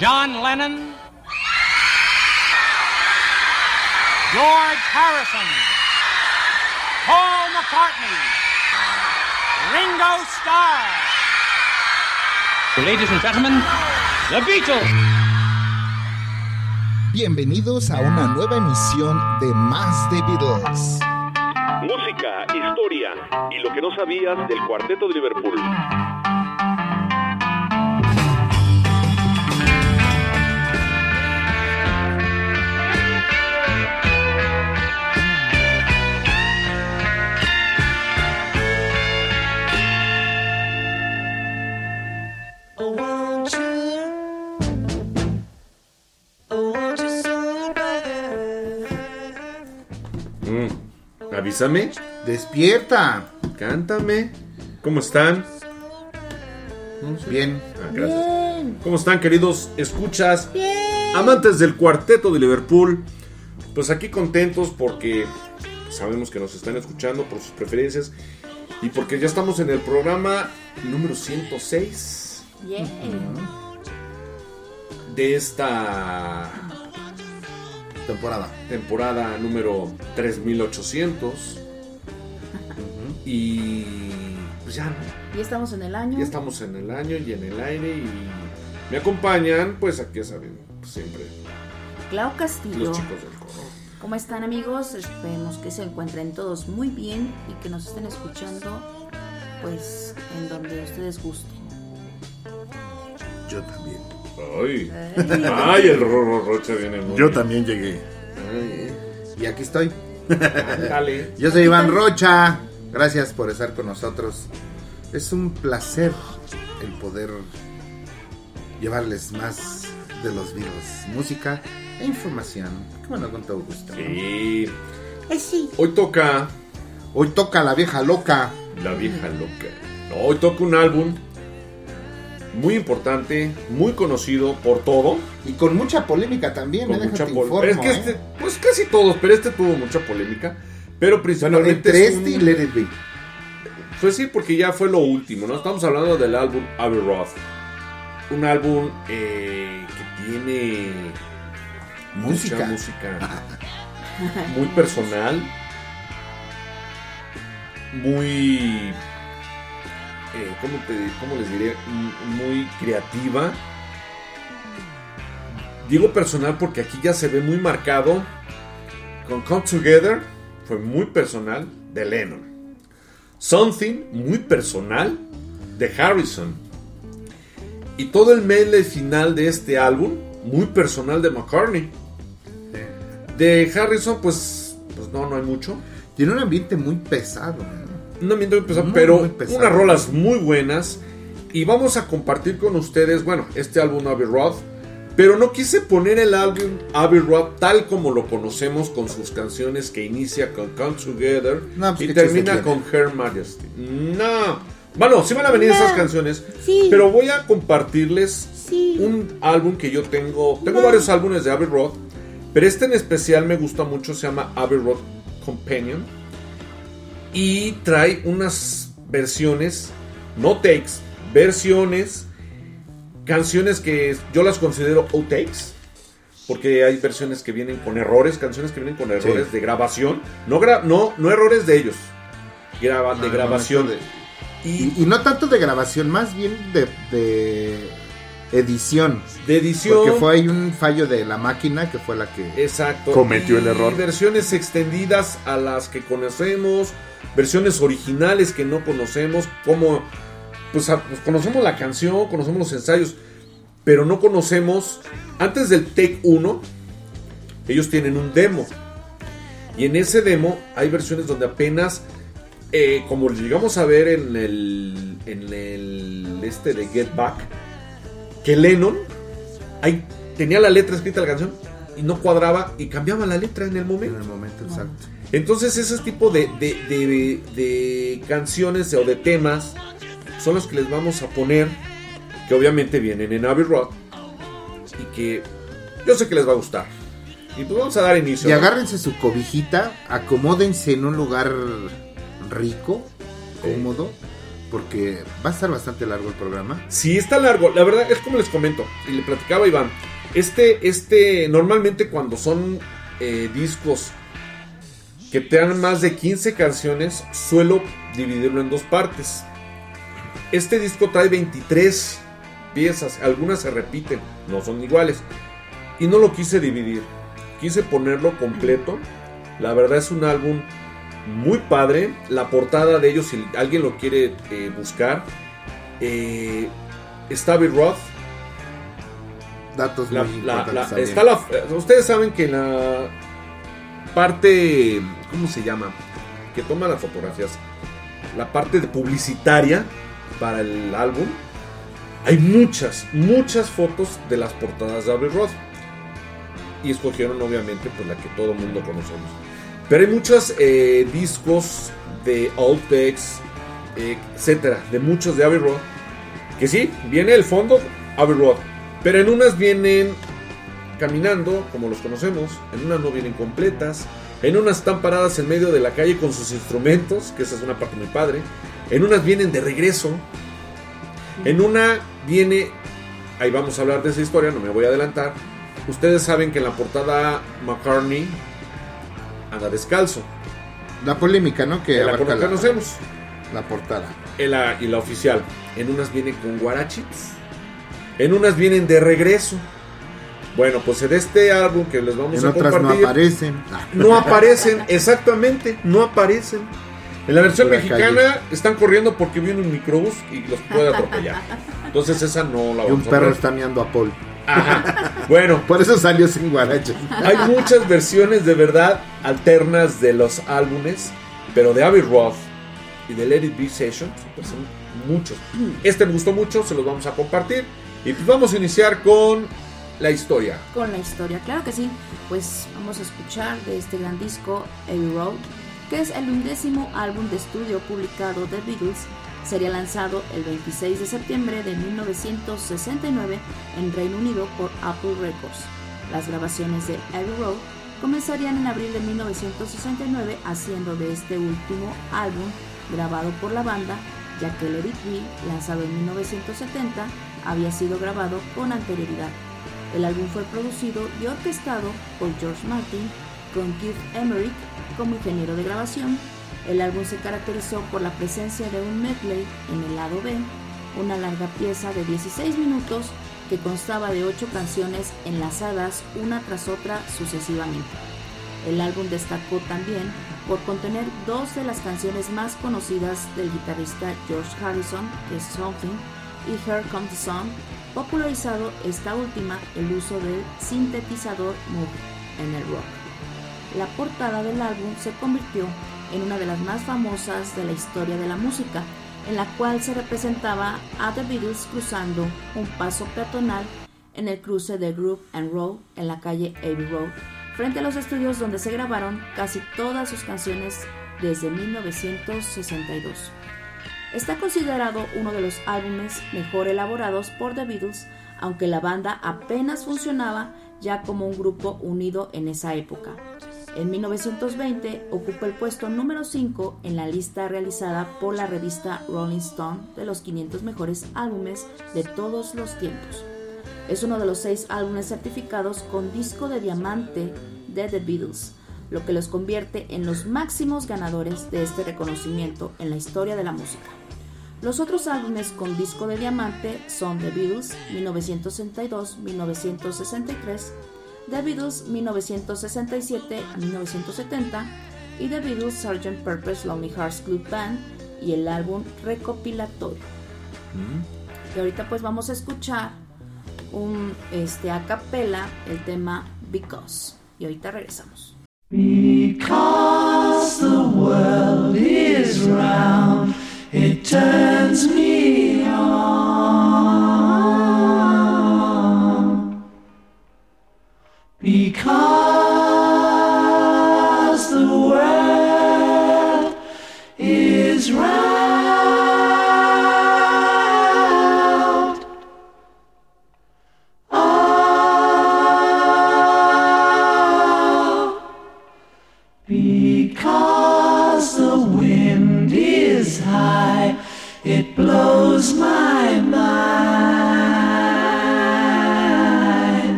John Lennon, George Harrison, Paul McCartney, Ringo Starr. Ladies and gentlemen, The Beatles. Bienvenidos a una nueva emisión de Más de Beatles. Música, historia y lo que no sabías del cuarteto de Liverpool. Avísame, Despierta. cántame. ¿Cómo están? Bien. Ah, gracias. ¿Cómo están, queridos escuchas? Amantes del cuarteto de Liverpool. Pues aquí contentos porque sabemos que nos están escuchando por sus preferencias y porque ya estamos en el programa número 106 de esta Temporada. temporada número 3800. Y pues ya, ¿no? Ya estamos en el año. ya estamos en el año y en el aire y me acompañan, pues aquí ya saben, pues, siempre Clau Castillo. los chicos del coro. ¿Cómo están amigos? Esperemos que se encuentren todos muy bien y que nos estén escuchando pues en donde ustedes gusten. Yo también. Ay, Ay. ay, el Rorro Rocha viene muy Yo bien. también llegué. Ay, eh. Y aquí estoy. Yo soy Iván Rocha. Gracias por estar con nosotros. Es un placer el poder llevarles más de los Beatles. Música e información. Bueno, con todo gusto. ¿no? Sí. Ay, sí. Hoy toca Hoy toca la vieja loca. La vieja loca. No, hoy toca un álbum muy importante, muy conocido por todo. Y con mucha polémica también. Con ¿eh? mucha pol- informo, es que ¿eh? este, pues casi todos, pero este tuvo mucha polémica. Pero Bueno, principalmente. entre es un- este y Let It Be. Pues sí, porque ya fue lo último, ¿no? Estamos hablando del álbum Abbey Roth. Un álbum eh, que tiene Música. mucha música muy personal, muy, eh, ¿cómo, te- cómo les diré? M- Muy creativa. Digo personal porque aquí ya se ve muy marcado. Con Come Together fue muy personal de Lennon. Something muy personal de Harrison. Y todo el medley final de este álbum muy personal de McCartney. De Harrison, pues, pues no, no hay mucho. Tiene un ambiente muy pesado. ¿No? No me muy pesado, Muy, pero muy pesado. unas rolas muy buenas. Y vamos a compartir con ustedes, bueno, este álbum Abbey Road. Pero no quise poner el álbum Abbey Road tal como lo conocemos con sus canciones que inicia con Come Together No, pues, y termina con Her Majesty. No. Bueno, sí van a venir No. esas canciones. Sí. Pero voy a compartirles Sí. un álbum que yo tengo. Tengo No. varios álbumes de Abbey Road. Pero este en especial me gusta mucho. Se llama Abbey Road Companion. Y trae unas versiones, no takes, versiones, canciones que yo las considero outtakes. porque hay versiones que vienen con errores, canciones que vienen con errores de grabación, no, gra no, no errores de ellos, graba de Ah, grabación. no, de- y, y no tanto de grabación, más bien de, de edición. De edición. Porque fue ahí un fallo de la máquina que fue la que Exacto. cometió el Y error. versiones extendidas a las que conocemos, versiones originales que no conocemos, como pues, pues, conocemos la canción, conocemos los ensayos, pero no conocemos antes del take 1 ellos tienen un demo. Y en ese demo hay versiones donde apenas eh, como llegamos a ver en el en el este de Get Back que Lennon ahí tenía la letra escrita la canción y no cuadraba y cambiaba la letra en el momento. En el momento exacto. Entonces ese tipo de, de, de- de canciones o de temas son los que les vamos a poner, que obviamente vienen en Abbey Road y que yo sé que les va a gustar. Y pues vamos a dar inicio. Y ¿no? agárrense su cobijita, acomódense en un lugar rico, cómodo, porque va a estar bastante largo el programa. Sí, está largo. La verdad es como les comento y le platicaba a Iván. Este, este, normalmente cuando son eh, discos que te dan más de 15 canciones, suelo dividirlo en dos partes. Este disco trae 23 piezas, algunas se repiten, no son iguales. Y no lo quise dividir, quise ponerlo completo. La verdad es un álbum muy padre. La portada de ellos, si alguien lo quiere eh, buscar, eh, está Abbey Roth. Datos La- muy la- importantes la- también. está la- eh, ustedes saben que la parte, ¿cómo se llama? Que toma las fotografías, la parte de publicitaria para el álbum. Hay muchas, muchas fotos de las portadas de Abbey Roth. Y escogieron obviamente pues la que todo el mundo conocemos. Pero hay muchos eh, discos de eh, etcétera, de muchos de Abbey Road. Que sí, viene el fondo Abbey Road. Pero en unas vienen caminando, como los conocemos. En unas no vienen completas. En unas están paradas en medio de la calle con sus instrumentos, que esa es una parte muy padre. En unas vienen de regreso. En una viene, ahí vamos a hablar de esa historia, no me voy a adelantar. Ustedes saben que en la portada McCartney anda descalzo. La polémica, ¿no? Que la la, conocemos. la portada. En la- y la oficial. En unas vienen con guarachitos. En unas vienen de regreso. Bueno, pues en este álbum que les vamos En a otras no aparecen. No aparecen, exactamente, no aparecen. En la versión mexicana están corriendo porque viene un microbús y los puede atropellar. Entonces esa no la Y un vamos a perro ver. está meando a Paul. Bueno, Por eso salió sin guaraches. hay muchas versiones de verdad alternas de los álbumes, pero de Abbey Roth y de Let It Be Session, pues son muchos. Este me gustó mucho, se los vamos a compartir. Y pues vamos a iniciar con la historia. con la historia. Claro que sí, pues vamos a escuchar de este gran disco, Abbey Road, que es el undécimo álbum de estudio publicado de Beatles. Sería lanzado el 26 de septiembre de 1969 en Reino Unido por Apple Records. Las grabaciones de Abbey Road comenzarían en abril de 1969, haciendo de este último álbum grabado por la banda, ya que Let It Be, lanzado en 1970, había sido grabado con anterioridad. El álbum fue producido y orquestado por George Martin, con Keith Emerick como ingeniero de grabación. El álbum se caracterizó por la presencia de un medley en el lado B, una larga pieza de 16 minutos que constaba de 8 canciones enlazadas una tras otra sucesivamente. El álbum destacó también por contener dos de las canciones más conocidas del guitarrista George Harrison, que es Something, y Here Comes the Sun, popularizado esta última el uso del sintetizador Moog en el rock. La portada del álbum se convirtió en una de las más famosas de la historia de la música, en la cual se representaba a The Beatles cruzando un paso peatonal en el cruce de Groove and Roll en la calle Abbey Road, frente a los estudios donde se grabaron casi todas sus canciones desde 1962. Está considerado uno de los álbumes mejor elaborados por The Beatles, aunque la banda apenas funcionaba ya como un grupo unido en esa época. En 1920 ocupa el puesto número 5 en la lista realizada por la revista Rolling Stone de los 500 mejores álbumes de todos los tiempos. Es uno de los seis álbumes certificados con disco de diamante de The Beatles, lo que los convierte en los máximos ganadores de este reconocimiento en la historia de la música. Los otros álbumes con disco de diamante son The Beatles 1962-1963, The Beatles 1967 1970 y The Beatles Sgt. Purpose Lonely Hearts Club Band y el álbum recopilatorio. Y ahorita pues vamos a escuchar un este a capela el tema Because. Y ahorita regresamos. Because the world is round, it turns me Because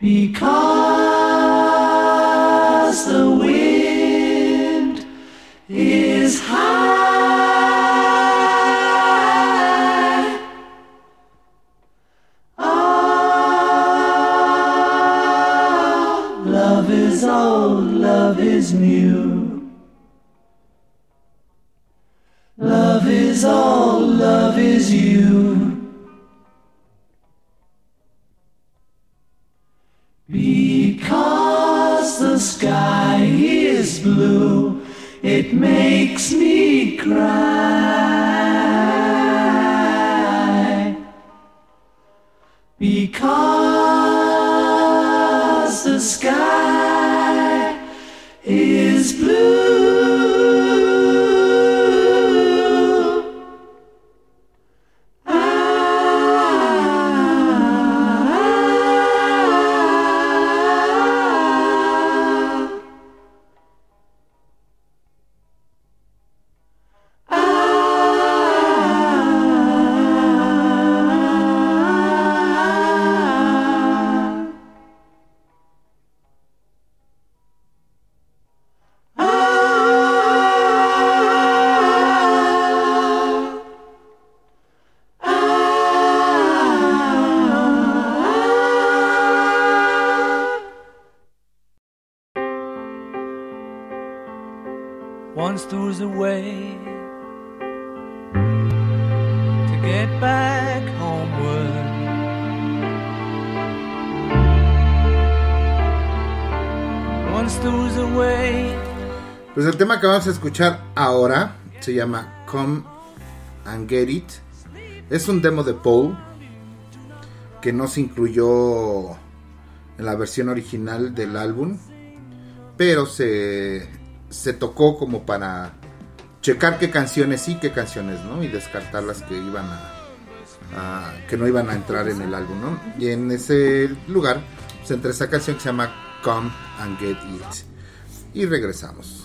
Because the wind vamos a escuchar ahora se llama Come and Get It. Es un demo de Paul que no se incluyó en la versión original del álbum, pero se, se tocó como para checar qué canciones sí, qué canciones no, y descartar las que iban a, que no iban a entrar en el álbum, ¿no? Y en ese lugar se entra esa canción que se llama Come and Get It. Y regresamos.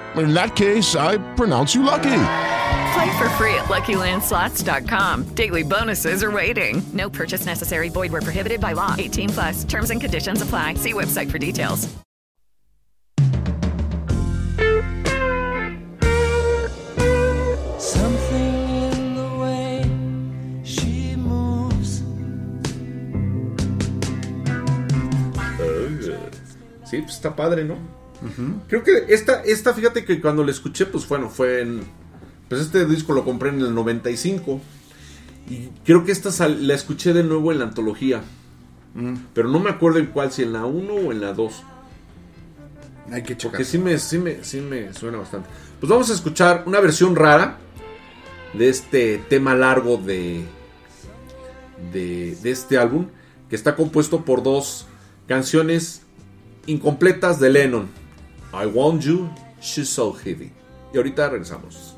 In that case, I pronounce you lucky. Play for free at LuckyLandSlots.com. Daily bonuses are waiting. No purchase necessary. Void were prohibited by law. 18 plus. Terms and conditions apply. See website for details. Something in the way she moves. Oh, sí, pues está padre, ¿no? Creo que esta, esta, fíjate que cuando la escuché, pues bueno, fue en. Pues este disco lo compré en el 95. Y creo que esta sal- la escuché de nuevo en la antología. Pero no me acuerdo en cuál, si en la 1 o en la 2. Hay que checar. Porque sí me, sí, me, sí me suena bastante. Pues vamos a escuchar una versión rara de este tema largo de, de, de este álbum, que está compuesto por dos canciones incompletas de Lennon. I Want You, She's So Heavy. Y ahorita regresamos.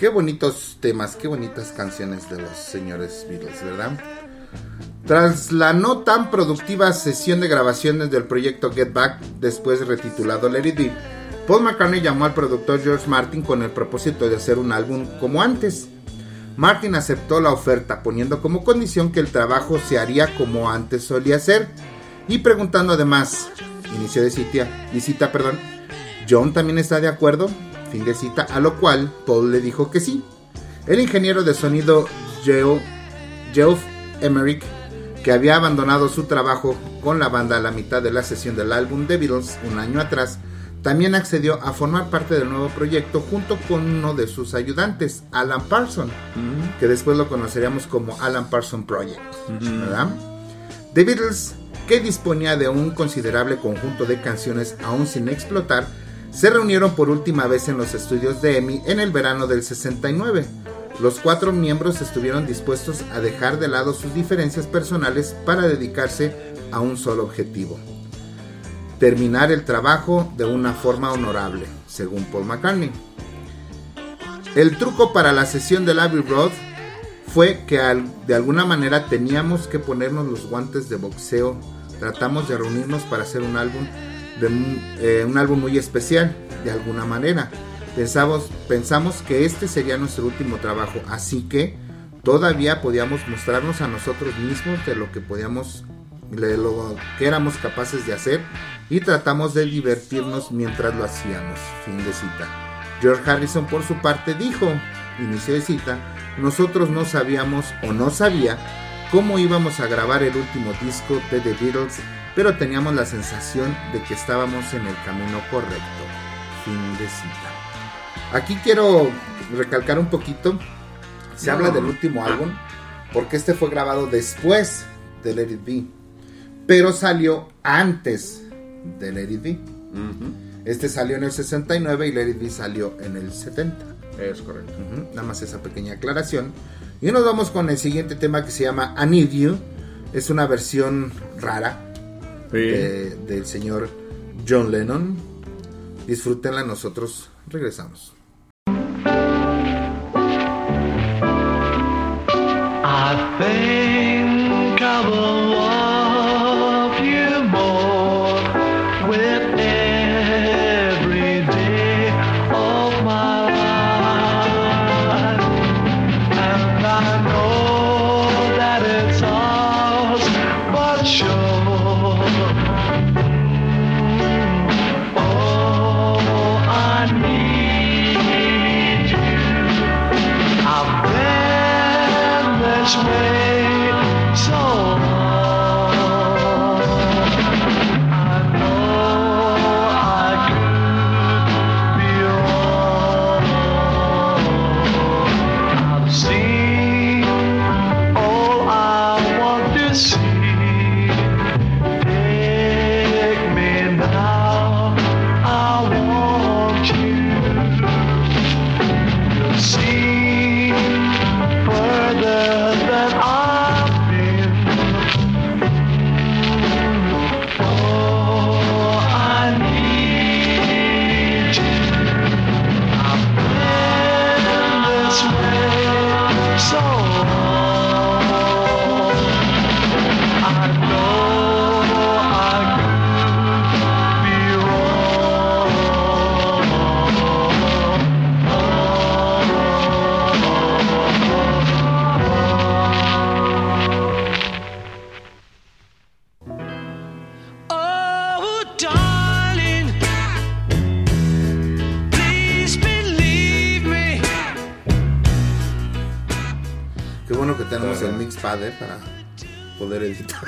Qué bonitos temas, qué bonitas canciones de los señores Beatles, ¿verdad? Tras la no tan productiva sesión de grabaciones del proyecto Get Back, después retitulado Let It Be, Paul McCartney llamó al productor George Martin con el propósito de hacer un álbum como antes. Martin aceptó la oferta, poniendo como condición que el trabajo se haría como antes solía ser, y preguntando además, inicio de cita, de cita, perdón, John también está de acuerdo, fin de cita, a lo cual Paul le dijo que sí. El ingeniero de sonido Geo- Geoff Emerick, que había abandonado su trabajo con la banda a la mitad de la sesión del álbum The Beatles un año atrás, también accedió a formar parte del nuevo proyecto junto con uno de sus ayudantes, Alan Parson, que después lo conoceríamos como Alan Parson Project, ¿verdad? The Beatles, que disponía de un considerable conjunto de canciones aún sin explotar, se reunieron por última vez en los estudios de EMI en el verano del 69. Los cuatro miembros estuvieron dispuestos a dejar de lado sus diferencias personales para dedicarse a un solo objetivo. Terminar el trabajo de una forma honorable, según Paul McCartney. El truco para la sesión del Abbey Road fue que de alguna manera teníamos que ponernos los guantes de boxeo. Tratamos de reunirnos para hacer un álbum, eh, un álbum muy especial, de alguna manera. Pensamos, pensamos que este sería nuestro último trabajo, así que todavía podíamos mostrarnos a nosotros mismos de lo que podíamos, de lo que éramos capaces de hacer y tratamos de divertirnos mientras lo hacíamos. Fin de cita. George Harrison por su parte dijo, inicio de cita, nosotros no sabíamos o no sabía cómo íbamos a grabar el último disco de The Beatles, pero teníamos la sensación de que estábamos en el camino correcto. Fin de cita. Aquí quiero recalcar un poquito, se habla del último álbum, porque este fue grabado después de Let It Be, pero salió antes de Let It Be. Este salió en el 69 y Let It Be salió en el 70. Es correcto. Ujú, Nada más esa pequeña aclaración. Y nos vamos con el siguiente tema que se llama I Need You. Es una versión rara de- del señor John Lennon. Disfrútenla, nosotros regresamos. I think I will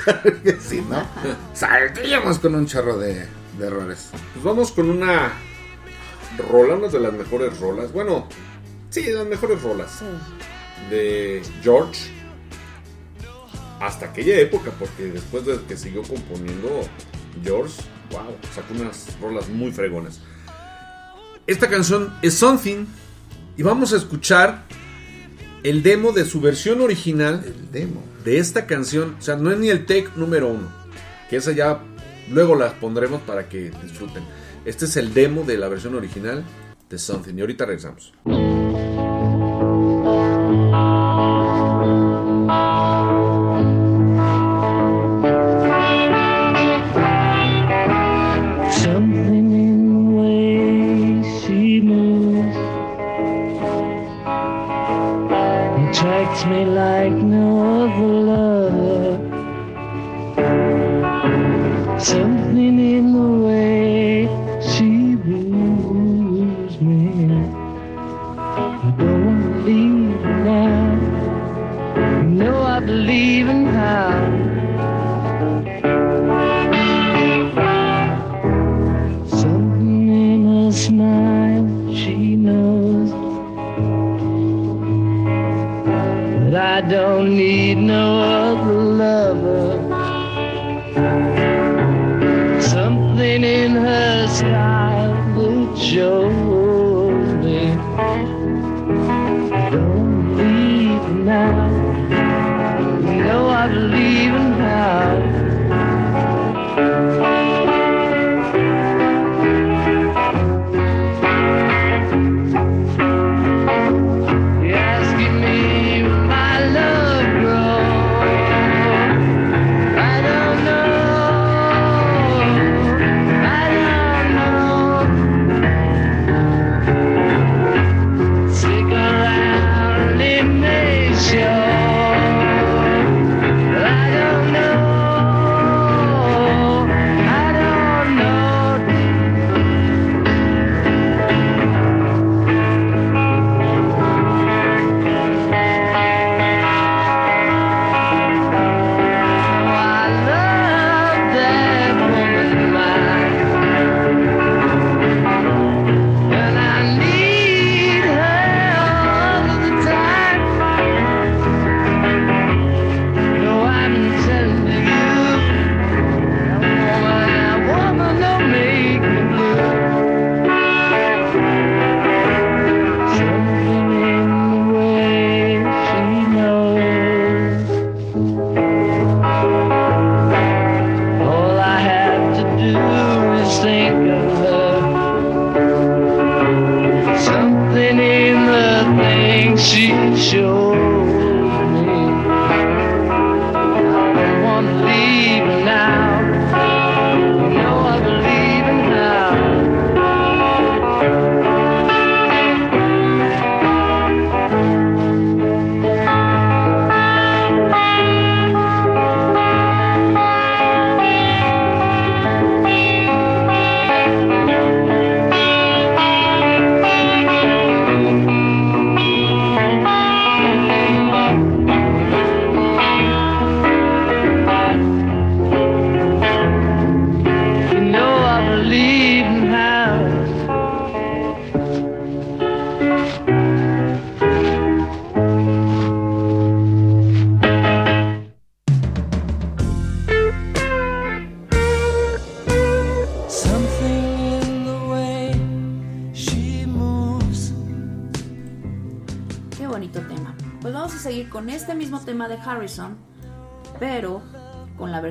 si no, saldríamos con un chorro de, de errores. Pues vamos con una rola, una de las mejores rolas. Bueno, sí, de las mejores rolas. De George. Hasta aquella época, porque después de que siguió componiendo George, wow, sacó unas rolas muy fregonas. Esta canción es Something. Y vamos a escuchar el demo de su versión original. El demo de esta canción, o sea, no es ni el take número uno, que esa ya luego las pondremos para que disfruten. Este es el demo de la versión original de Something y ahorita regresamos. me like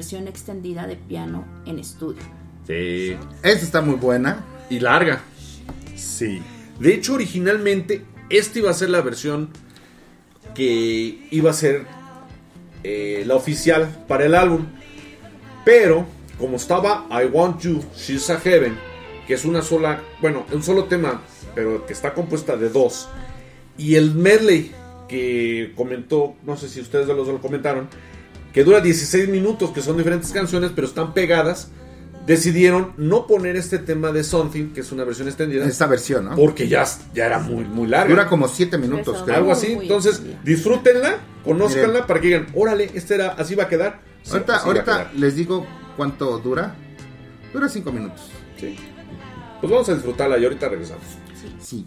versión extendida de piano en estudio. Sí. Esta está muy buena. Y larga. Sí. De hecho, originalmente, esta iba a ser la versión que iba a ser eh, la oficial para el álbum. Pero, como estaba I Want You, She's a Heaven, que es una sola, bueno, un solo tema, pero que está compuesta de dos. Y el medley que comentó, no sé si ustedes de los lo comentaron, que dura 16 minutos, que son diferentes canciones, pero están pegadas. Decidieron no poner este tema de Something, que es una versión extendida. Esta versión, ¿no? Porque ya, ya era muy, muy larga. Dura como 7 minutos, creo. Algo así. Entonces, disfrútenla, conózcanla para que digan, órale, este era, así va a quedar. Sí, ahorita va a ahorita quedar. les digo cuánto dura. Dura 5 minutos. Sí. Pues vamos a disfrutarla y ahorita regresamos. Sí.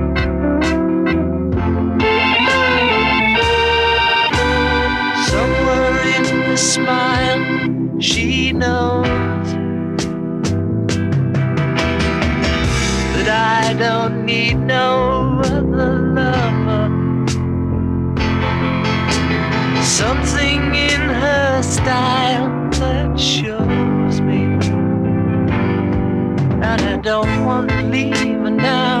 Smile, she knows that I don't need no other lover. Something in her style that shows me that I don't want to leave her now.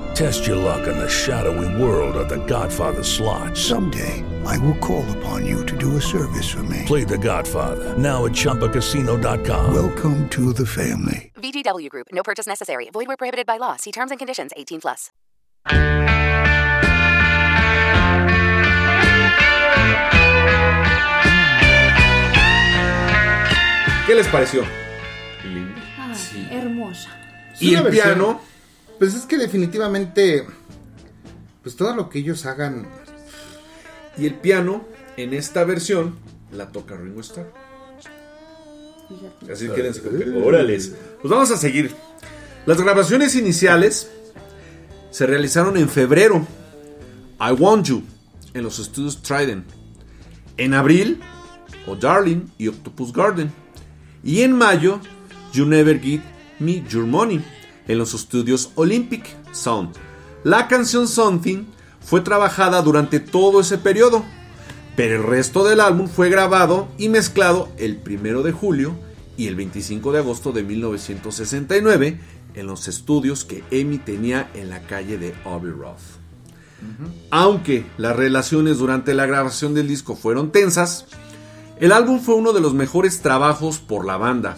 Test your luck in the shadowy world of The Godfather slot. Someday, I will call upon you to do a service for me. Play The Godfather now at ChumbaCasino.com. Welcome to the family. VGW Group. No purchase necessary. Void where prohibited by law. See terms and conditions. 18 plus. ¿Qué les pareció? Ah, Hermosa. Y una el versión- piano. Pues es que definitivamente. Pues todo lo que ellos hagan. Y el piano, en esta versión, la toca Ringo Starr. Así quédense con que-. Pues vamos a seguir. Las grabaciones iniciales se realizaron en febrero. I Want You, en los estudios Trident. En abril, O Darling y Octopus Garden. Y en mayo, You Never Give Me Your Money, en los estudios Olympic Sound. La canción Something fue trabajada durante todo ese periodo, pero el resto del álbum fue grabado y mezclado el 1 de julio y el 25 de agosto de 1969 en los estudios que Amy tenía en la calle de Abbey Road. Aunque las relaciones durante la grabación del disco fueron tensas, el álbum fue uno de los mejores trabajos por la banda.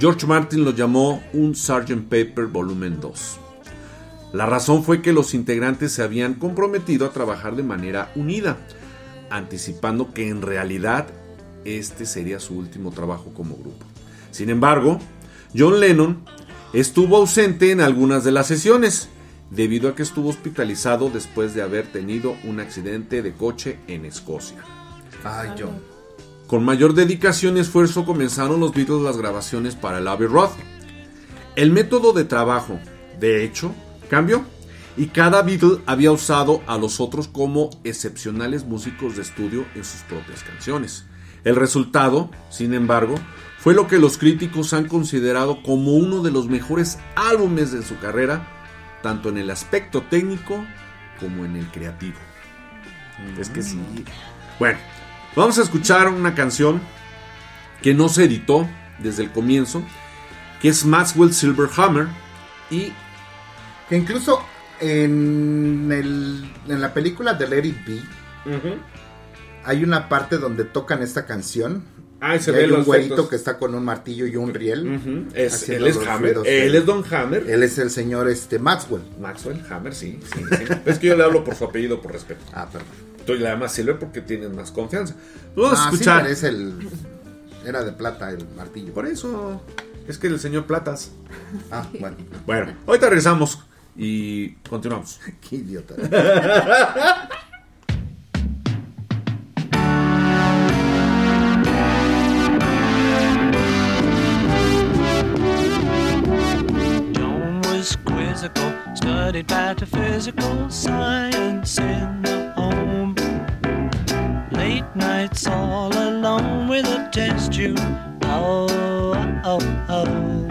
George Martin lo llamó un Sgt. Pepper Volumen 2. La razón fue que los integrantes se habían comprometido a trabajar de manera unida, anticipando que en realidad este sería su último trabajo como grupo. Sin embargo, John Lennon estuvo ausente en algunas de las sesiones, debido a que estuvo hospitalizado después de haber tenido un accidente de coche en Escocia. Ay, yo. Con mayor dedicación y esfuerzo comenzaron los Beatles las grabaciones para el Abbey Road. El método de trabajo, de hecho, cambió y cada Beatle había usado a los otros como excepcionales músicos de estudio en sus propias canciones. El resultado, sin embargo, fue lo que los críticos han considerado como uno de los mejores álbumes de su carrera, tanto en el aspecto técnico como en el creativo. Es que sí. Bueno, vamos a escuchar una canción que no se editó desde el comienzo, que es Maxwell Silverhammer y Que incluso en, el, en la película de Let It Be hay una parte donde tocan esta canción. Ah, y se Y ve hay un güerito efectos. que está con un martillo y un riel. Es- él es Hammer. ruidos Él es Don Hammer. Él es el señor este, Maxwell. Maxwell Hammer, sí. sí, sí. es que yo le hablo por su apellido, por respeto. Ah, perdón. Tú le llamas Silver porque tienes más confianza. Vamos a Ah, sí, escuchar. es el. Era de plata el martillo. Por eso. Es que el señor Platas. Ah, bueno. Bueno, ahorita regresamos y continuamos. Qué idiota. John was quizzical, studied metaphysical science in the. Late nights all alone with a test tube. Oh, oh, oh.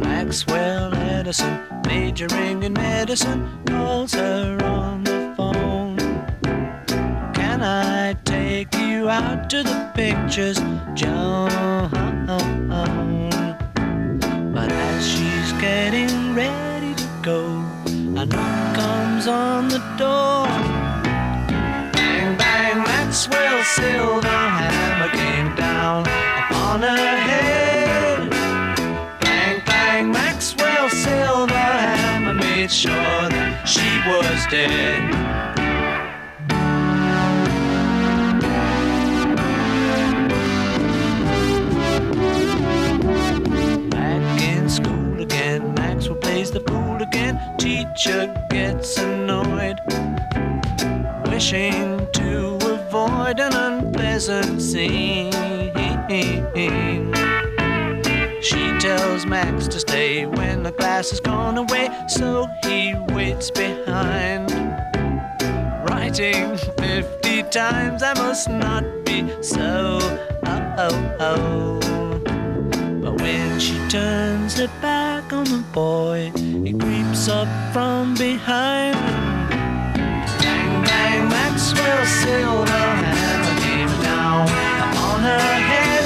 Maxwell Edison, majoring in medicine, calls her on the phone. Can I take you out to the pictures, John? But as she's getting ready to go, a knock comes on the door once Will Silverhammer came down upon her head. Bang, bang, Maxwell Silverhammer made sure that she was dead. the fool again. Teacher gets annoyed, wishing to an unpleasant scene. She tells Max to stay when the class has gone away, so he waits behind. Writing 50 times, I must not be so. Oh, oh, oh. But when she turns her back on the boy, he creeps up from behind. Dutch silver sail the down on her head.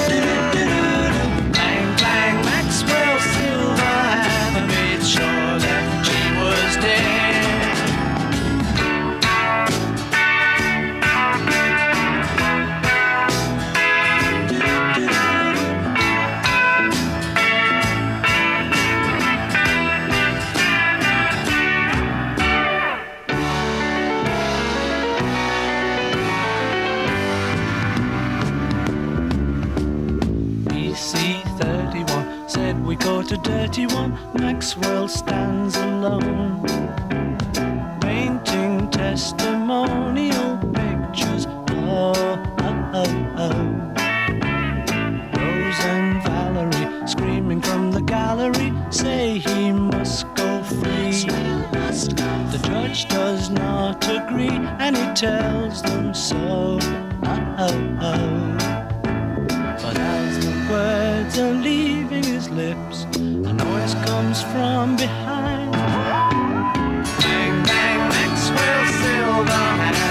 To dirty one. Maxwell stands alone, painting testimonial pictures. Oh, oh, oh, oh. Rose and Valerie screaming from the gallery say he must go free. The judge does not agree and he tells them so. Oh, oh, oh. But as the words are leaving his lips, a noise comes from behind. Bang, bang, Maxwell Silver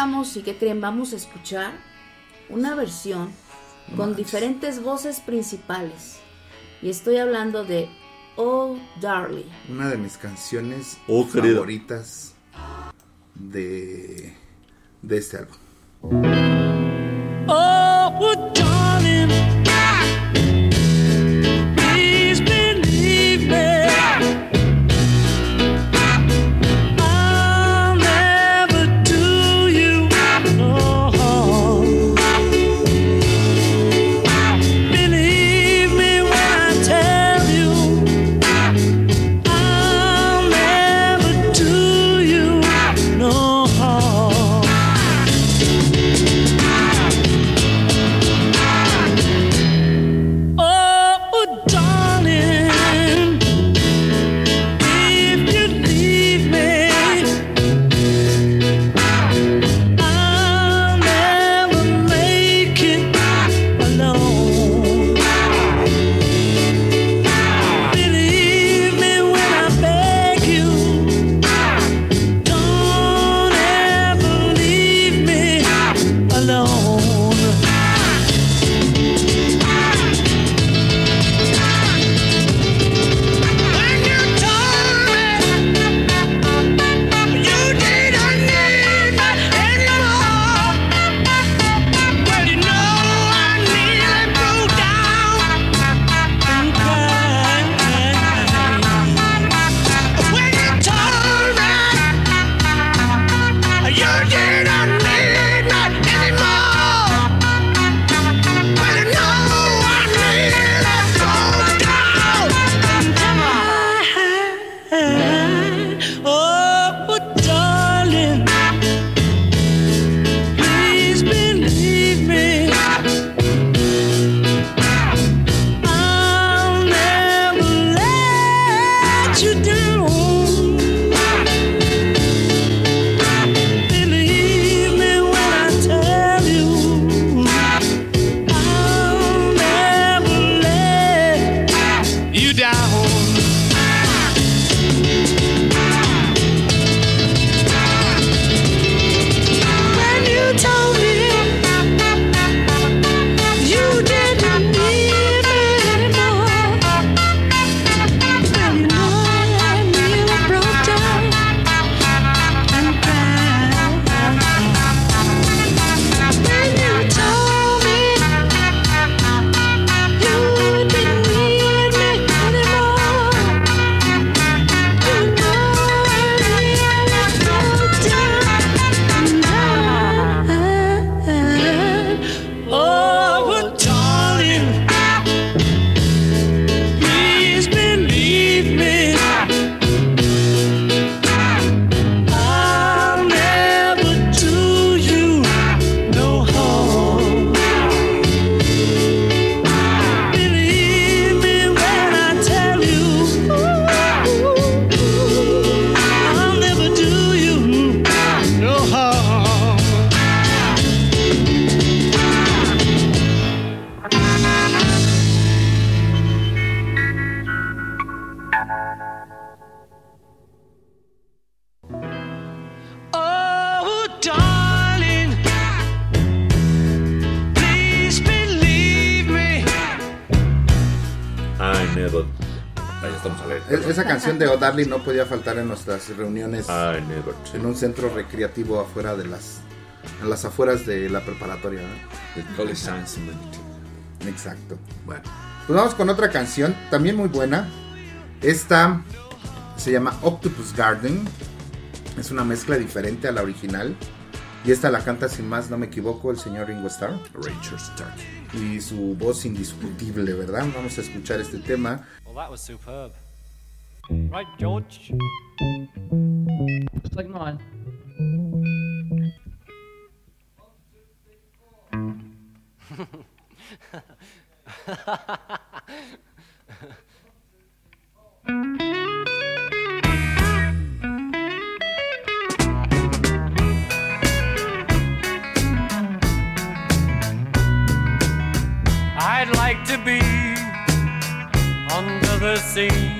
regresamos y ¿qué creen? Vamos a escuchar una versión con diferentes voces principales. Y estoy hablando de Oh Darling. Una de mis canciones Oh, favoritas de, de este álbum. Oh, Darling no podía faltar en nuestras reuniones I never. en un centro recreativo afuera de las en las afueras de la preparatoria. College Science Exacto. Bueno, pues vamos con otra canción también muy buena. Esta se llama Octopus Garden. Es una mezcla diferente a la original. Y esta la canta sin más, no me equivoco, el señor Ringo Starr. Rachel Stark. Y su voz indiscutible, ¿verdad? Vamos a escuchar este tema. Well, that was superb. Right, George? Just like mine. I'd like to be under the sea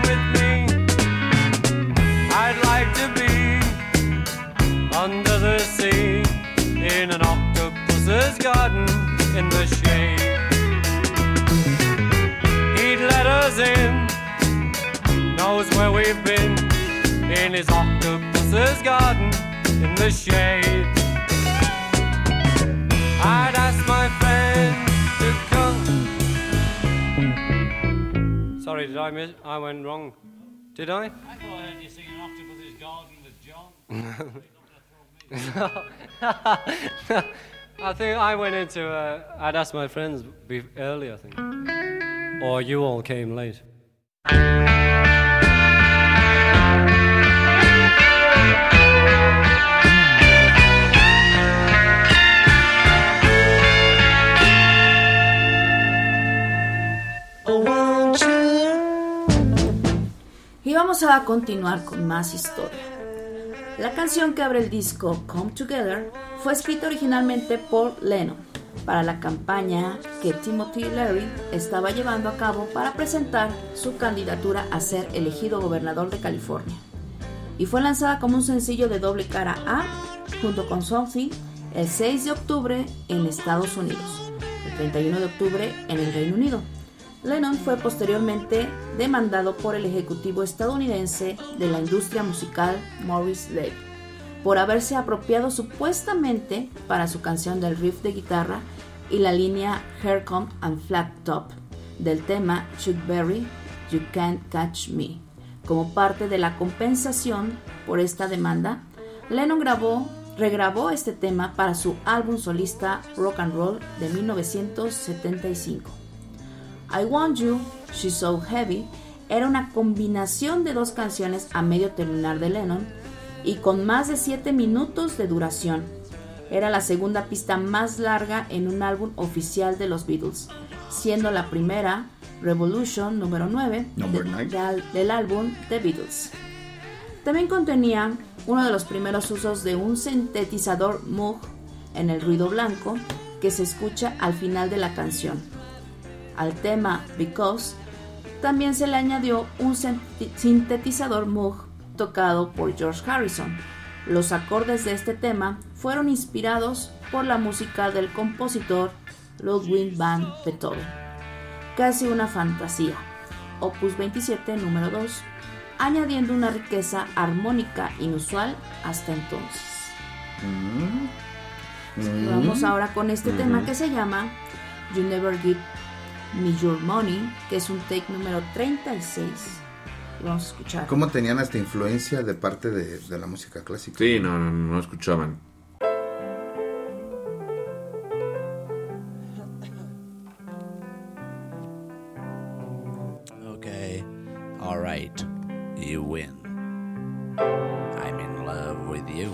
octopus's garden in the shade. He'd let us in, knows where we've been in his octopus's garden in the shade. I'd ask my friends to come. Sorry, did I miss? I went wrong. Did I? I thought I heard you singing Octopus's Garden with John. I think I went into. Uh, I'd asked my friends be- earlier, I think. Or you all came late. Y vamos a continuar con más historia. La canción que abre el disco Come Together fue escrita originalmente por Lennon para la campaña que Timothy Leary estaba llevando a cabo para presentar su candidatura a ser elegido gobernador de California. Y fue lanzada como un sencillo de doble cara A junto con Something el 6 de octubre en Estados Unidos, el 31 de octubre en el Reino Unido. Lennon fue posteriormente demandado por el ejecutivo estadounidense de la industria musical Morris Levy por haberse apropiado supuestamente para su canción del riff de guitarra y la línea Haircomb and Flat Top del tema Chuck Berry You Can't Catch Me. Como parte de la compensación por esta demanda, Lennon grabó, regrabó este tema para su álbum solista Rock and Roll de 1975. I Want You, She's So Heavy era una combinación de dos canciones a medio terminar de Lennon y con más de 7 minutos de duración. Era la segunda pista más larga en un álbum oficial de los Beatles, siendo la primera Revolution número 9 Number de- nine. de al- del álbum The Beatles. También contenía uno de los primeros usos de un sintetizador Moog en el ruido blanco que se escucha al final de la canción. Al tema Because también se le añadió un sintetizador Moog tocado por George Harrison. Los acordes de este tema fueron inspirados por la música del compositor Ludwig van Beethoven. Casi una fantasía. Opus 27, número 2, añadiendo una riqueza armónica inusual hasta entonces. Mm. Vamos ahora con este Mm. tema que se llama You Never Give me Your Money, que es un take número 36. Y vamos a escuchar. ¿Cómo tenían esta influencia de parte de, la música clásica? Sí, no, no, no escuchaban. Okay, all right, you win. I'm in love with you.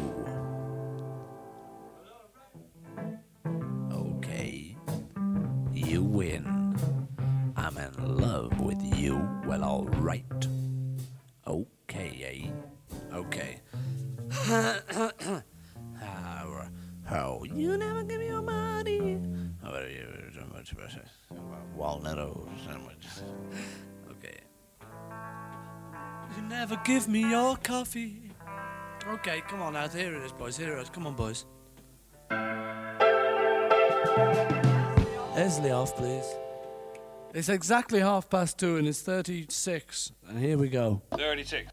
Okay, you win. Well, all right. Okay, eh? Okay. how, how you never give me your money? How about you? So much better. Walnut sandwich. Okay. You never give me your coffee. Okay, come on out. Here it is, boys. Here it is. Come on, boys. Leslie off, please. It's exactly half past two and it's 36. And here we go. 36.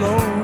Slow,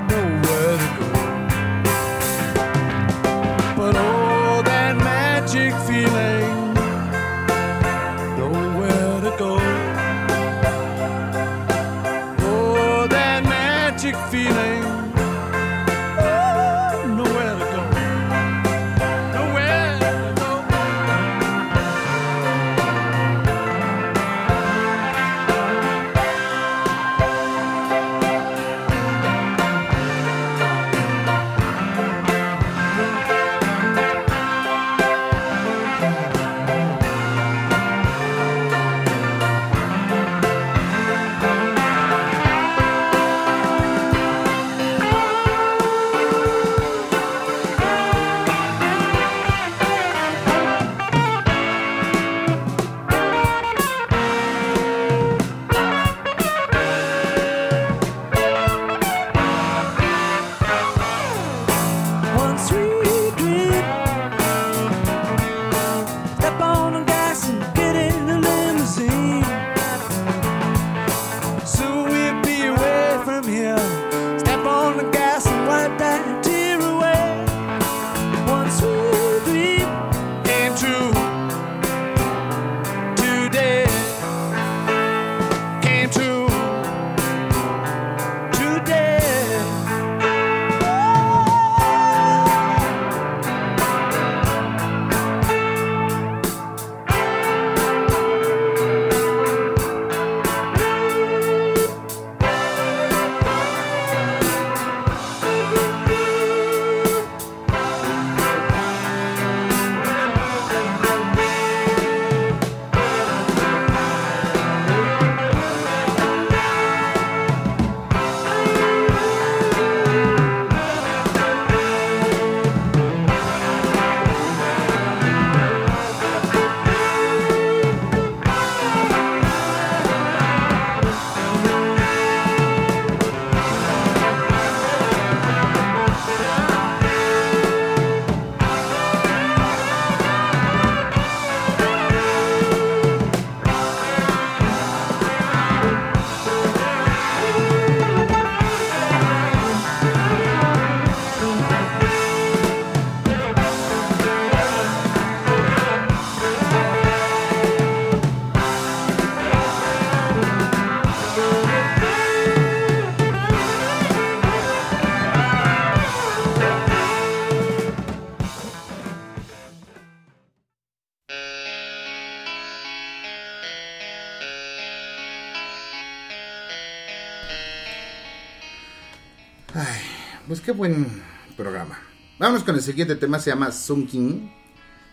buen programa. Vámonos con el siguiente tema, se llama Sun King.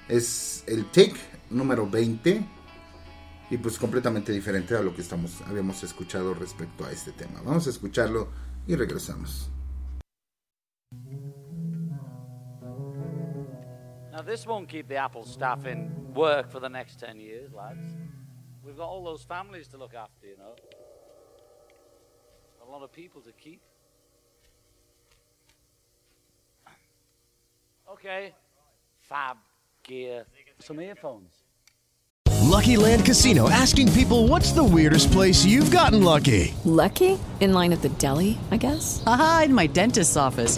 Es el take número 20. Y pues completamente diferente a lo que estamos, habíamos escuchado respecto a este tema. Vamos a escucharlo y regresamos. Now, this won't keep the Apple staff in work for the next 10 years, lads. We've got all those families to look after, you know. A lot of people to keep. Okay. Fab gear. Some earphones. Lucky Land Casino asking people what's the weirdest place you've gotten lucky? Lucky? In line at the deli, I guess? Aha, in my dentist's office.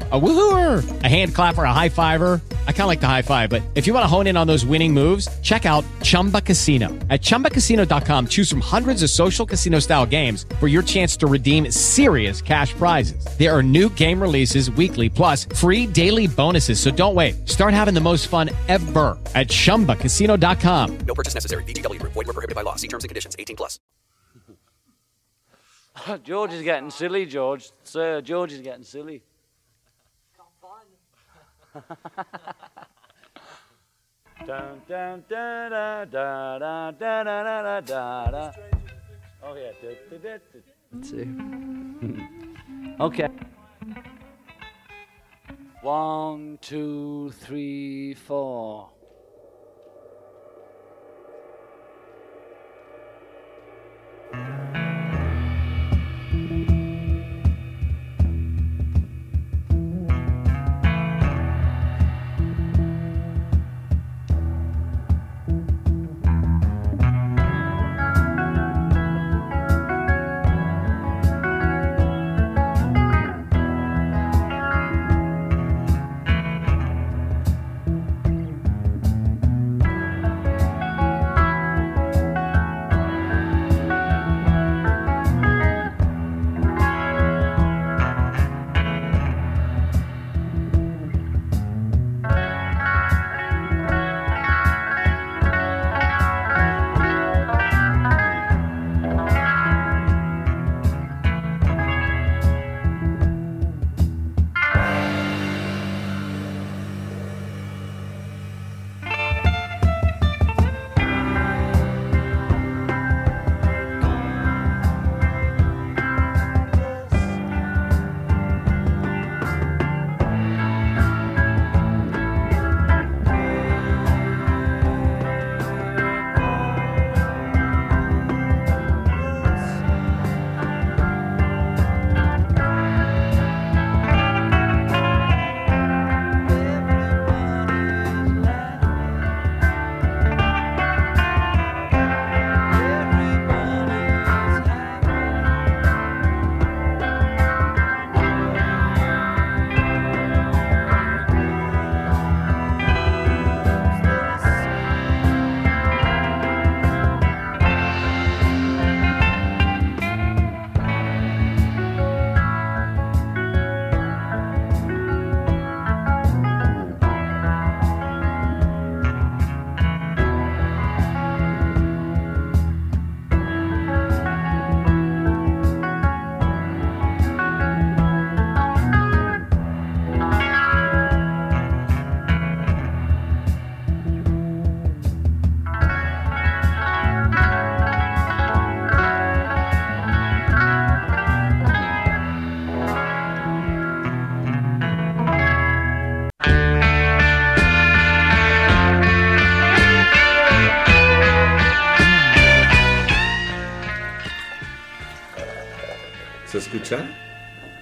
A woohooer, a hand clapper, a high fiver. I kind of like the high five, but if you want to hone in on those winning moves, check out Chumba Casino. At chumbacasino.com, choose from hundreds of social casino style games for your chance to redeem serious cash prizes. There are new game releases weekly, plus free daily bonuses. So don't wait. Start having the most fun ever at chumbacasino.com. No purchase necessary. VGW Group. Void were prohibited by law. See terms and conditions. 18 plus. George is getting silly, George. Sir, George is getting silly dun, dun, dun, da, da, da, da, da, da, da, da. Oh, yeah. Da, da, da, da. Let's see. okay. One, two, three, four.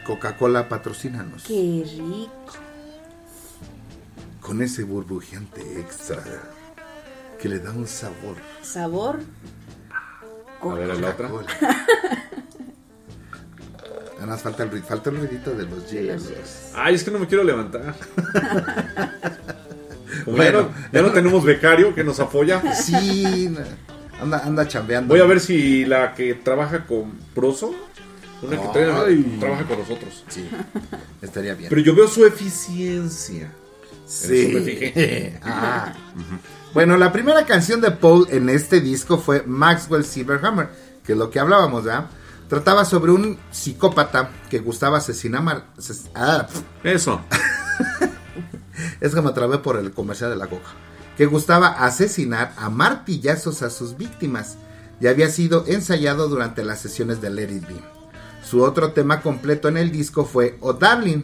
Coca-Cola patrocínanos. Qué rico. Con ese burbujeante extra que le da un sabor. Sabor. A ver, la otra. Nada más falta el, falta el ruidito de los hielos. Ay, es que no me quiero levantar. Como Bueno. ya, no, ya no tenemos becario que nos apoya. Sí, anda, anda chambeando. Voy a ver si la que trabaja con Proso, una que trabaja con nosotros. Sí, estaría bien. Pero yo veo su eficiencia. En Sí. me fijé. Ah. Bueno, la primera canción de Paul en este disco fue Maxwell Silverhammer, que es lo que hablábamos, ¿verdad? Trataba sobre un psicópata que gustaba asesinar. ases- ah. Eso. es que me atrapé por el comercial de la coca. Que gustaba asesinar a martillazos a sus víctimas y había sido ensayado durante las sesiones de Let It Be. Su otro tema completo en el disco fue Oh Darling,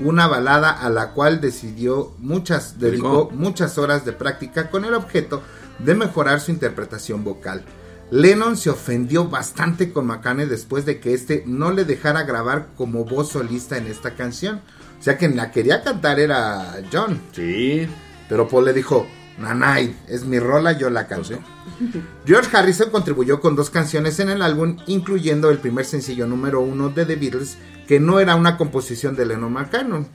una balada a la cual decidió muchas, dedicó muchas horas de práctica con el objeto de mejorar su interpretación vocal. Lennon se ofendió bastante con McCartney después de que este no le dejara grabar como voz solista en esta canción. O sea, quien la quería cantar era John. Sí. Pero Paul le dijo, Nanay, es mi rola, yo la canto. George Harrison contribuyó con dos canciones en el álbum, incluyendo el primer sencillo número uno de The Beatles, que no era una composición de Lennon McCartney.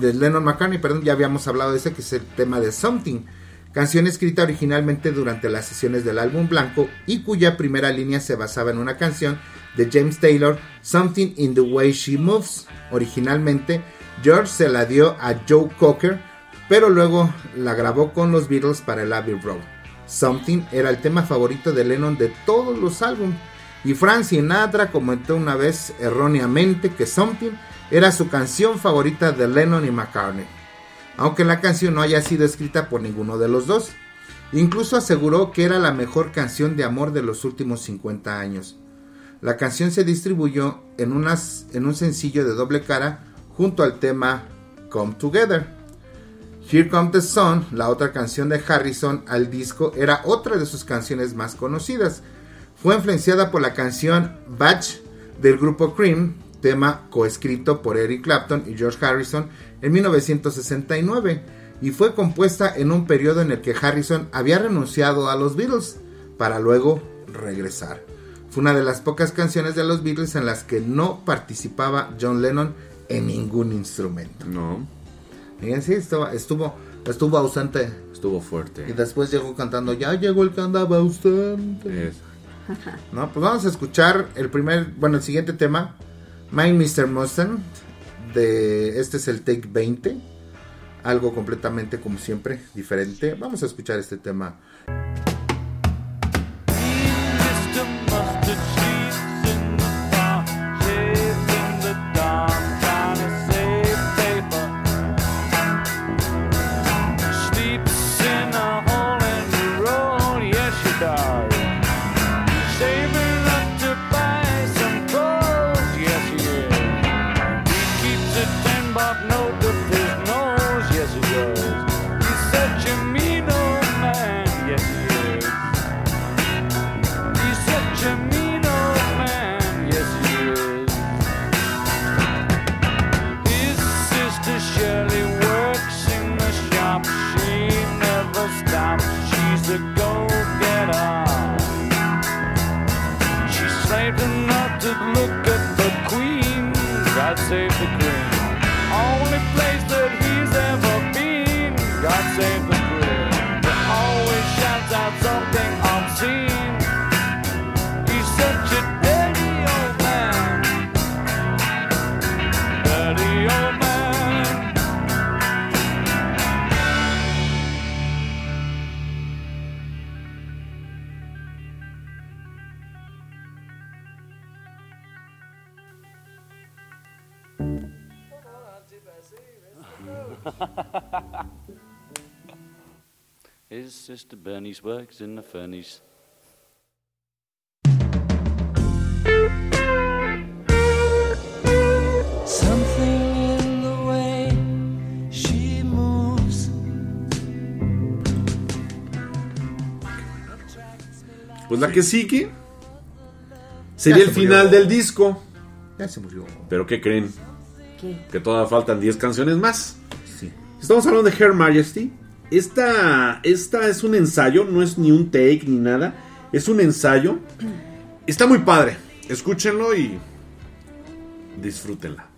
De Lennon McCartney, perdón, ya habíamos hablado de ese, que es el tema de Something. Canción escrita originalmente durante las sesiones del álbum blanco y cuya primera línea se basaba en una canción de James Taylor, Something in the Way She Moves. Originalmente, George se la dio a Joe Cocker, pero luego la grabó con los Beatles para el Abbey Road. Something era el tema favorito de Lennon de todos los álbumes. Y Frank Sinatra comentó una vez erróneamente que Something era su canción favorita de Lennon y McCartney. Aunque la canción no haya sido escrita por ninguno de los dos. Incluso aseguró que era la mejor canción de amor de los últimos 50 años. La canción se distribuyó en, un sencillo de doble cara junto al tema Come Together. Here Comes the Sun, la otra canción de Harrison al disco, era otra de sus canciones más conocidas. Fue influenciada por la canción Batch del grupo Cream, tema coescrito por Eric Clapton y George Harrison en 1969, y fue compuesta en un periodo en el que Harrison había renunciado a los Beatles para luego regresar. Fue una de las pocas canciones de los Beatles en las que no participaba John Lennon en ningún instrumento. No. Fíjense, estuvo, estuvo, estuvo ausente. Estuvo fuerte. Y después llegó cantando, ya llegó el que andaba ausente. Es. No, pues vamos a escuchar el primer, bueno, el siguiente tema, My Mr. Mustang, de, este es el take 20, algo completamente como siempre, diferente. Vamos a escuchar este tema. Mr. Mustard Bernice works in the furnace. Something in the way she moves. Pues la que sigue sería Ya el se final murió. del disco. Ya se murió. Pero ¿qué creen? ¿Qué? Que todavía faltan 10 canciones más. Estamos hablando de Her Majesty. Esta, esta es un ensayo, no es ni un take ni nada. Es un ensayo. Está muy padre. Escúchenlo y Disfrútenla.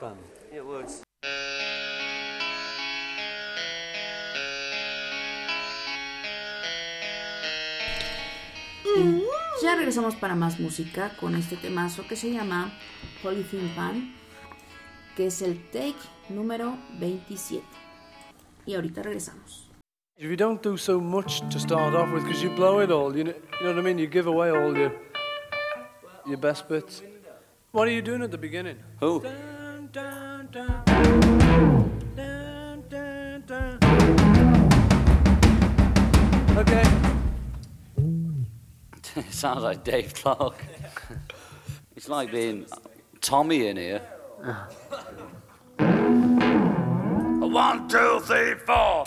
It. Bien, ya regresamos para más música con este temazo que se llama Polythene Pan, que es el take número 27. Y ahorita regresamos. If you don't do so much to start off with, because you blow it all, you know, you know what I mean? You give away all your your best bits. What are you doing at the beginning? Who? Dun, dun, dun. Dun, dun, dun. Okay. it sounds like Dave Clark. it's like being Tommy in here. One, two, three, four.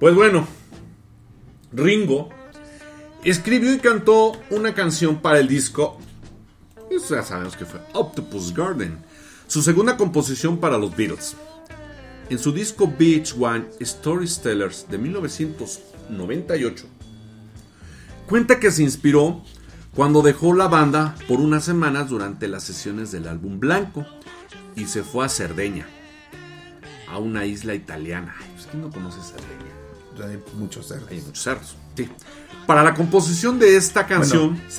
Pues bueno, Ringo escribió y cantó una canción para el disco. Eso ya sabemos que fue Octopus Garden, su segunda composición para los Beatles. En su disco Beach One Storytellers de 1998, cuenta que se inspiró cuando dejó la banda por unas semanas durante las sesiones del álbum Blanco y se fue a Cerdeña, a una isla italiana. Pues, ¿Quién no conoce Cerdeña? Hay muchos cerdos. Hay muchos cerdos. Sí. Para la composición de esta canción, Bueno,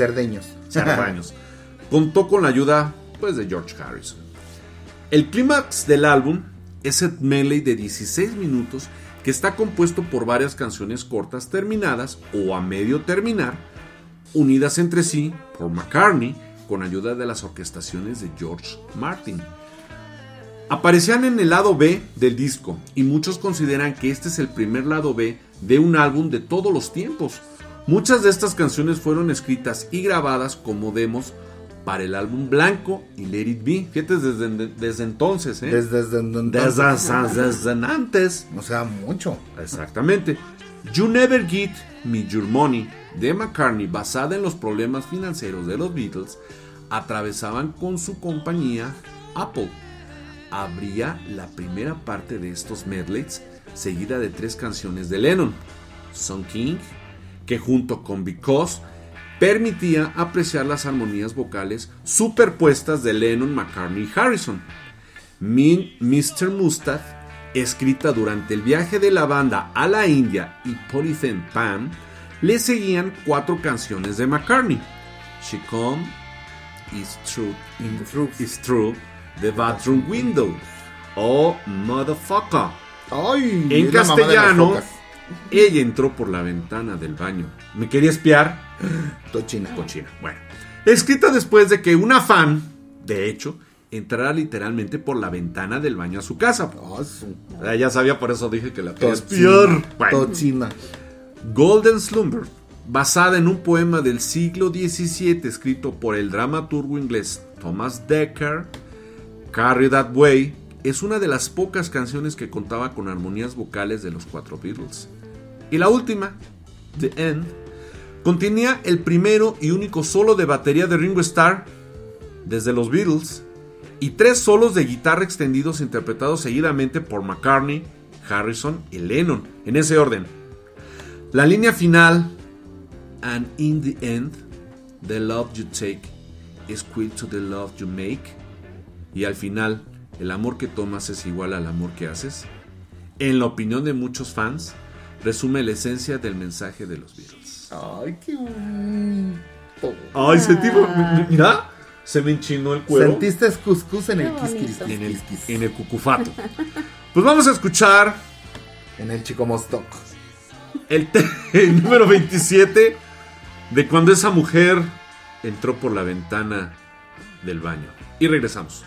cerdeños. Contó con la ayuda pues, de George Harrison. El clímax del álbum es el medley de 16 minutos que está compuesto por varias canciones cortas terminadas o a medio terminar, unidas entre sí por McCartney con ayuda de las orquestaciones de George Martin. Aparecían en el lado B del disco y muchos consideran que este es el primer lado B de un álbum de todos los tiempos. Muchas de estas canciones fueron escritas y grabadas como demos para el álbum Blanco y Let It Be. Fíjate desde, desde entonces, ¿eh? Desde, desde, Desde, desde antes. O sea, mucho. Exactamente. You Never Get Me Your Money de McCartney, basada en los problemas financieros de los Beatles, atravesaban con su compañía Apple. Habría la primera parte de estos medleys, seguida de tres canciones de Lennon: Song King, que junto con Because permitía apreciar las armonías vocales superpuestas de Lennon, McCartney y Harrison. Min Mr. Mustard, escrita durante el viaje de la banda a la India y Polythene Pam, le seguían cuatro canciones de McCartney. She Come, Is True, Is True, The Bathroom Window o Motherfucker. en castellano, ella entró por la ventana del baño. ¿Me quería espiar? Tochina. Tochina. Bueno. Escrita después de que una fan, de hecho, entrara literalmente por la ventana del baño a su casa. Ah, ya sabía, por eso dije que la quería espiar. Bueno. Tochina. Golden Slumber, basada en un poema del siglo XVII escrito por el dramaturgo inglés Thomas Dekker, Carry That Way, es una de las pocas canciones que contaba con armonías vocales de los cuatro Beatles. Y la última, The End, contenía el primero y único solo de batería de Ringo Starr desde los Beatles y tres solos de guitarra extendidos interpretados seguidamente por McCartney, Harrison y Lennon, en ese orden. La línea final, and in the end, the love you take is equal to the love you make, y al final, el amor que tomas es igual al amor que haces, en la opinión de muchos fans, resume la esencia del mensaje de los Beatles. Ay, qué bonito. Ay, sentí, mira, se me enchinó el cuero. Sentiste cuscús en el quisquis. en el, en el cucufato. Pues vamos a escuchar En el chico mostoc. el, el número 27 de cuando esa mujer entró por la ventana del baño. Y regresamos.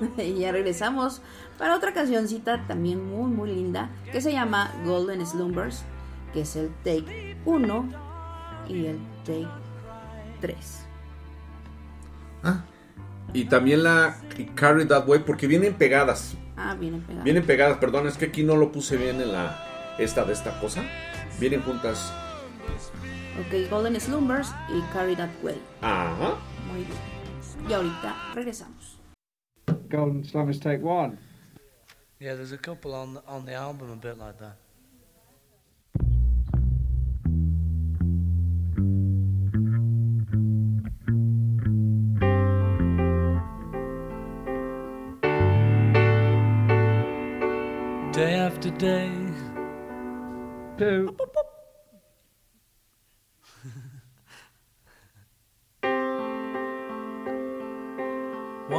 y ya regresamos para otra cancioncita también muy muy linda que se llama Golden Slumbers, que es el take 1 y el take 3. Y también la Carry That Way, porque vienen pegadas. Ah, vienen pegadas. Vienen pegadas, perdón, es que aquí no lo puse bien en la esta de esta cosa. Vienen juntas. Ok, Golden Slumbers y Carry That Way. Ajá. Muy bien. Y ahorita regresamos. Golden Slumbers Take One. Yeah, there's a couple on the, on the album a bit like that. Day after day. Two.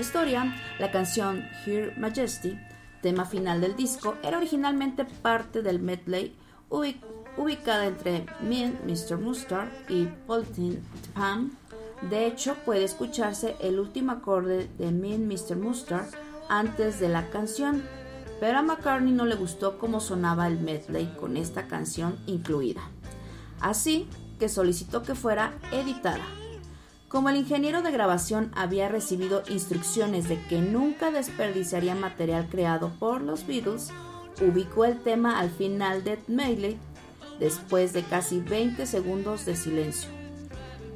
Historia. La canción Her Majesty, tema final del disco, era originalmente parte del medley ubi- ubicada entre Me Mr. Mustard y Poltin Pam. De hecho, puede escucharse el último acorde de Me Mr. Mustard antes de la canción, pero a McCartney no le gustó cómo sonaba el medley con esta canción incluida. Así que solicitó que fuera editada. Como el ingeniero de grabación había recibido instrucciones de que nunca desperdiciaría material creado por los Beatles, ubicó el tema al final de Medley después de casi 20 segundos de silencio.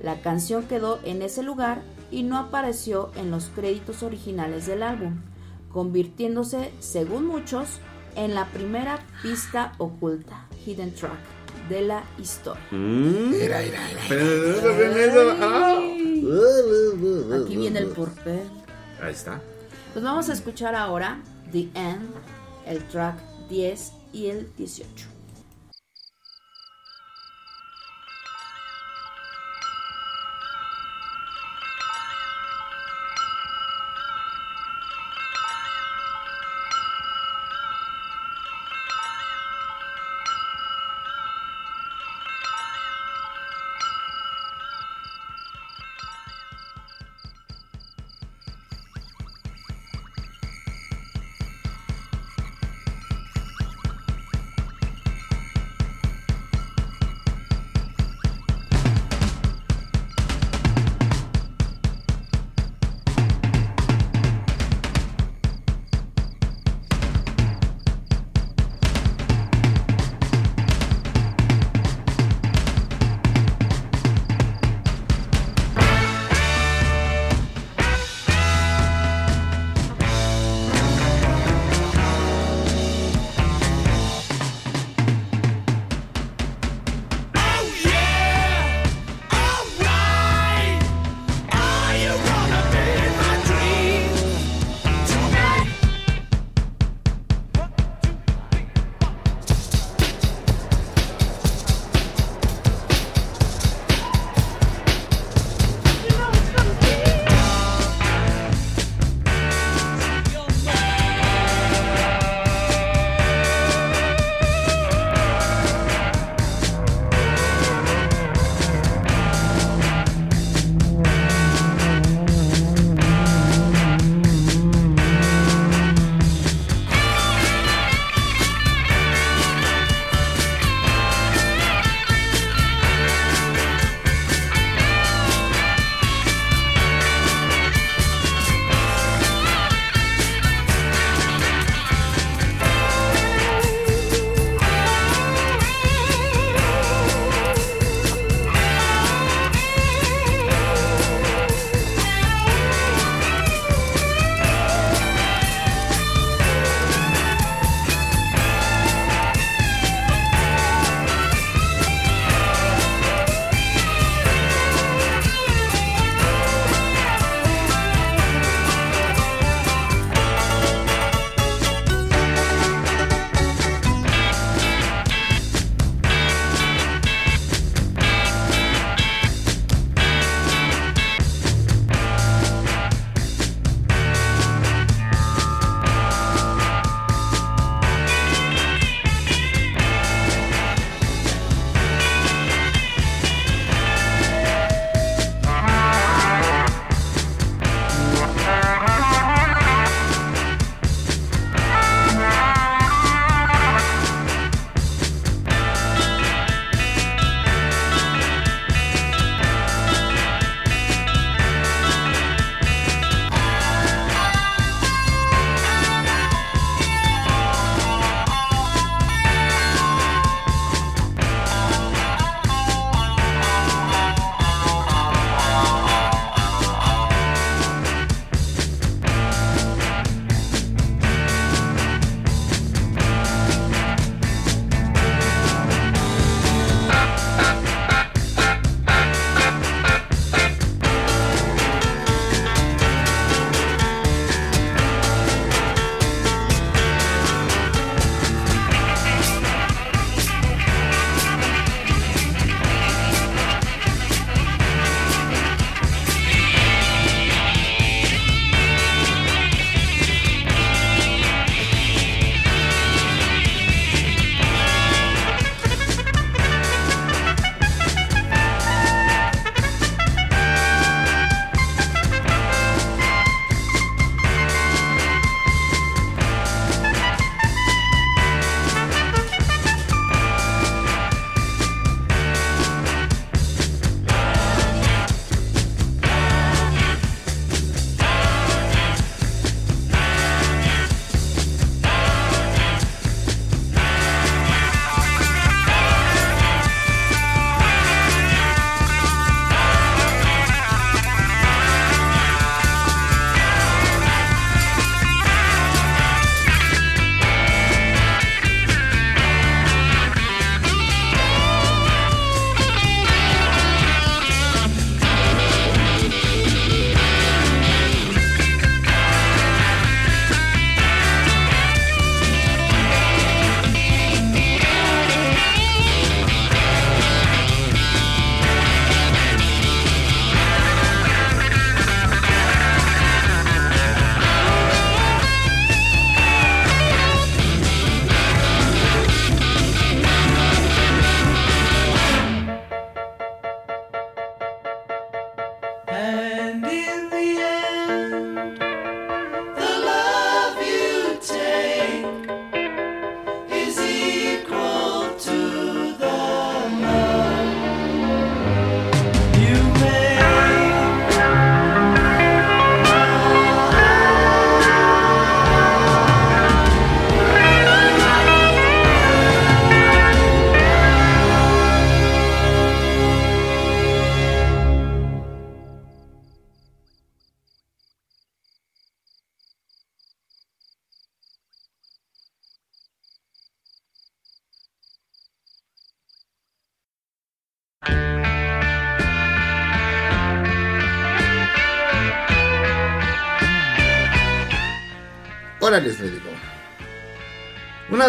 La canción quedó en ese lugar y no apareció en los créditos originales del álbum, convirtiéndose, según muchos, en la primera pista oculta, hidden track, de la historia. Mira, mira, Pero no ven eso. Ah. Aquí viene el porqué. Ahí está. Pues vamos a escuchar ahora The End, el track 10 y el 18.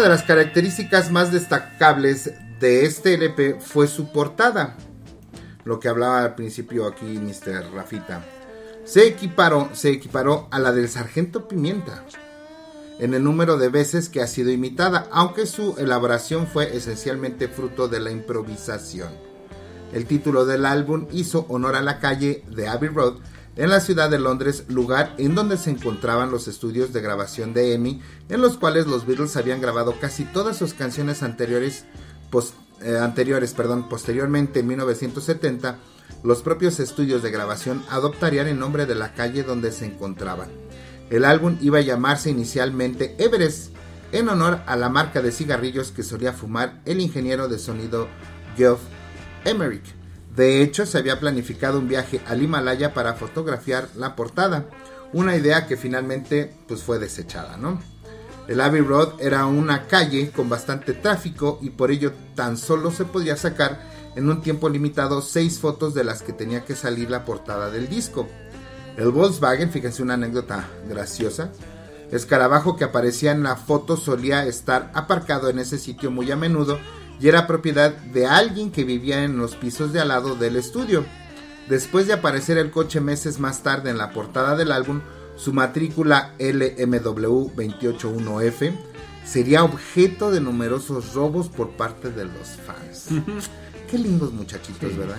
Una de las características más destacables de este LP fue su portada. Lo que hablaba al principio aquí Mr. Rafita. Se equiparó, se equiparó a la del Sargento Pimienta en el número de veces que ha sido imitada, aunque su elaboración fue esencialmente fruto de la improvisación. El título del álbum hizo honor a la calle de Abbey Road en la ciudad de Londres, lugar en donde se encontraban los estudios de grabación de EMI, en los cuales los Beatles habían grabado casi todas sus canciones anteriores, eh, anteriores perdón, posteriormente en 1970, los propios estudios de grabación adoptarían el nombre de la calle donde se encontraban. El álbum iba a llamarse inicialmente Everest, en honor a la marca de cigarrillos que solía fumar el ingeniero de sonido Geoff Emerick. De hecho, se había planificado un viaje al Himalaya para fotografiar la portada, una idea que finalmente pues, fue desechada, ¿no? El Abbey Road era una calle con bastante tráfico y por ello tan solo se podía sacar en un tiempo limitado seis fotos de las que tenía que salir la portada del disco. El Volkswagen, fíjense una anécdota graciosa, escarabajo que aparecía en la foto solía estar aparcado en ese sitio muy a menudo y era propiedad de alguien que vivía en los pisos de al lado del estudio. Después de aparecer el coche meses más tarde en la portada del álbum, su matrícula LMW281F sería objeto de numerosos robos por parte de los fans. Qué lindos muchachitos, ¿verdad?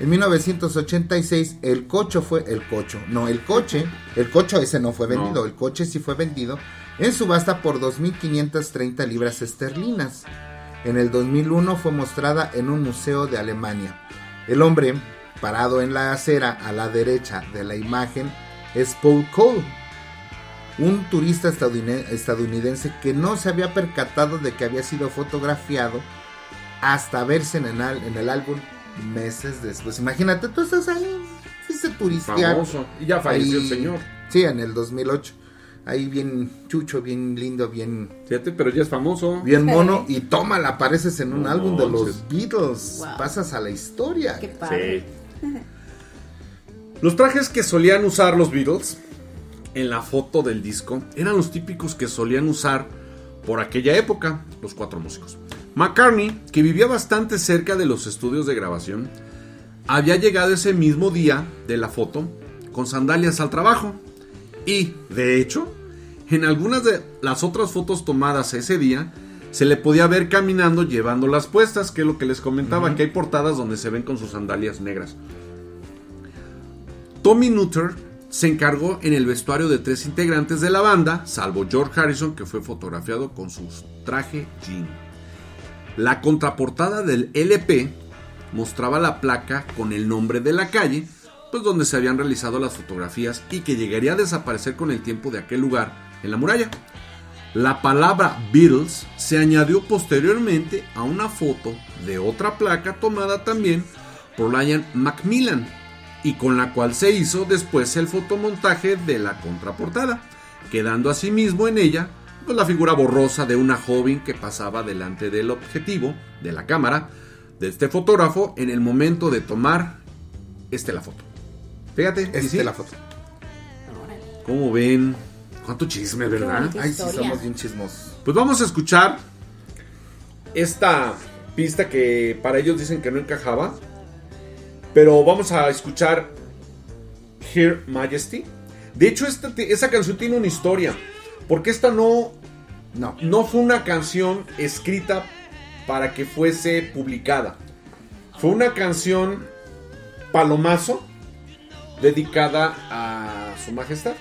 En 1986 el coche fue el coche, no el coche, el coche ese no fue vendido, No. el coche sí fue vendido en subasta por 2.530 libras esterlinas. En el 2001 fue mostrada en un museo de Alemania. El hombre parado en la acera a la derecha de la imagen es Paul Cole, un turista estadounid- estadounidense que no se había percatado de que había sido fotografiado hasta verse en el, al- en el álbum meses después. Imagínate, tú estás ahí, fuiste turistear. Famoso. Y ya falleció el señor. Sí, en el 2008. Ahí bien chucho, bien lindo, bien... Fíjate, pero ya es famoso. Bien mono y tómala, apareces en un No álbum de los. Beatles. Wow. Pasas a la historia. Qué padre. Los trajes que solían usar los Beatles en la foto del disco eran los típicos que solían usar por aquella época los cuatro músicos. McCartney, que vivía bastante cerca de los estudios de grabación, había llegado ese mismo día de la foto con sandalias al trabajo. Y, de hecho, en algunas de las otras fotos tomadas ese día, se le podía ver caminando llevando las puestas, que es lo que les comentaba, que hay portadas donde se ven con sus sandalias negras. Tommy Nutter se encargó en el vestuario de tres integrantes de la banda, salvo George Harrison, que fue fotografiado con su traje jean. La contraportada del LP mostraba la placa con el nombre de la calle, pues donde se habían realizado las fotografías y que llegaría a desaparecer con el tiempo de aquel lugar en la muralla. La palabra Beatles se añadió posteriormente a una foto de otra placa tomada también por Lion Macmillan y con la cual se hizo después el fotomontaje de la contraportada, quedando asimismo en ella pues, la figura borrosa de una joven que pasaba delante del objetivo de la cámara de este fotógrafo en el momento de tomar este la foto. Fíjate, Este ¿y sí? la foto. ¿Cómo ven? ¿Cuánto chisme, verdad? Ay, sí, somos bien chismosos. Pues vamos a escuchar esta pista que para ellos dicen que no encajaba. Pero vamos a escuchar Her Majesty. De hecho, esta, esa canción tiene una historia. Porque esta no, No. no fue una canción escrita para que fuese publicada. Fue una canción palomazo dedicada a su majestad.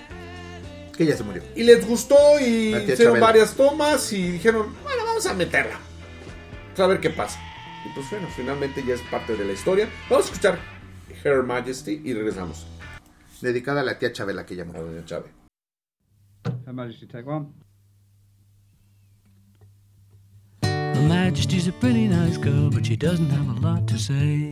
Que ya se murió. Y les gustó y hicieron Chabela. varias tomas y dijeron, bueno, vamos a meterla. Vamos a ver qué pasa. Y pues bueno, finalmente ya es parte de la historia. Vamos a escuchar Her Majesty y regresamos. Dedicada a la tía Chabela que ya A murió. doña Chávez. Her Majesty, take one. Her Majesty's a pretty nice girl, but she doesn't have a lot to say.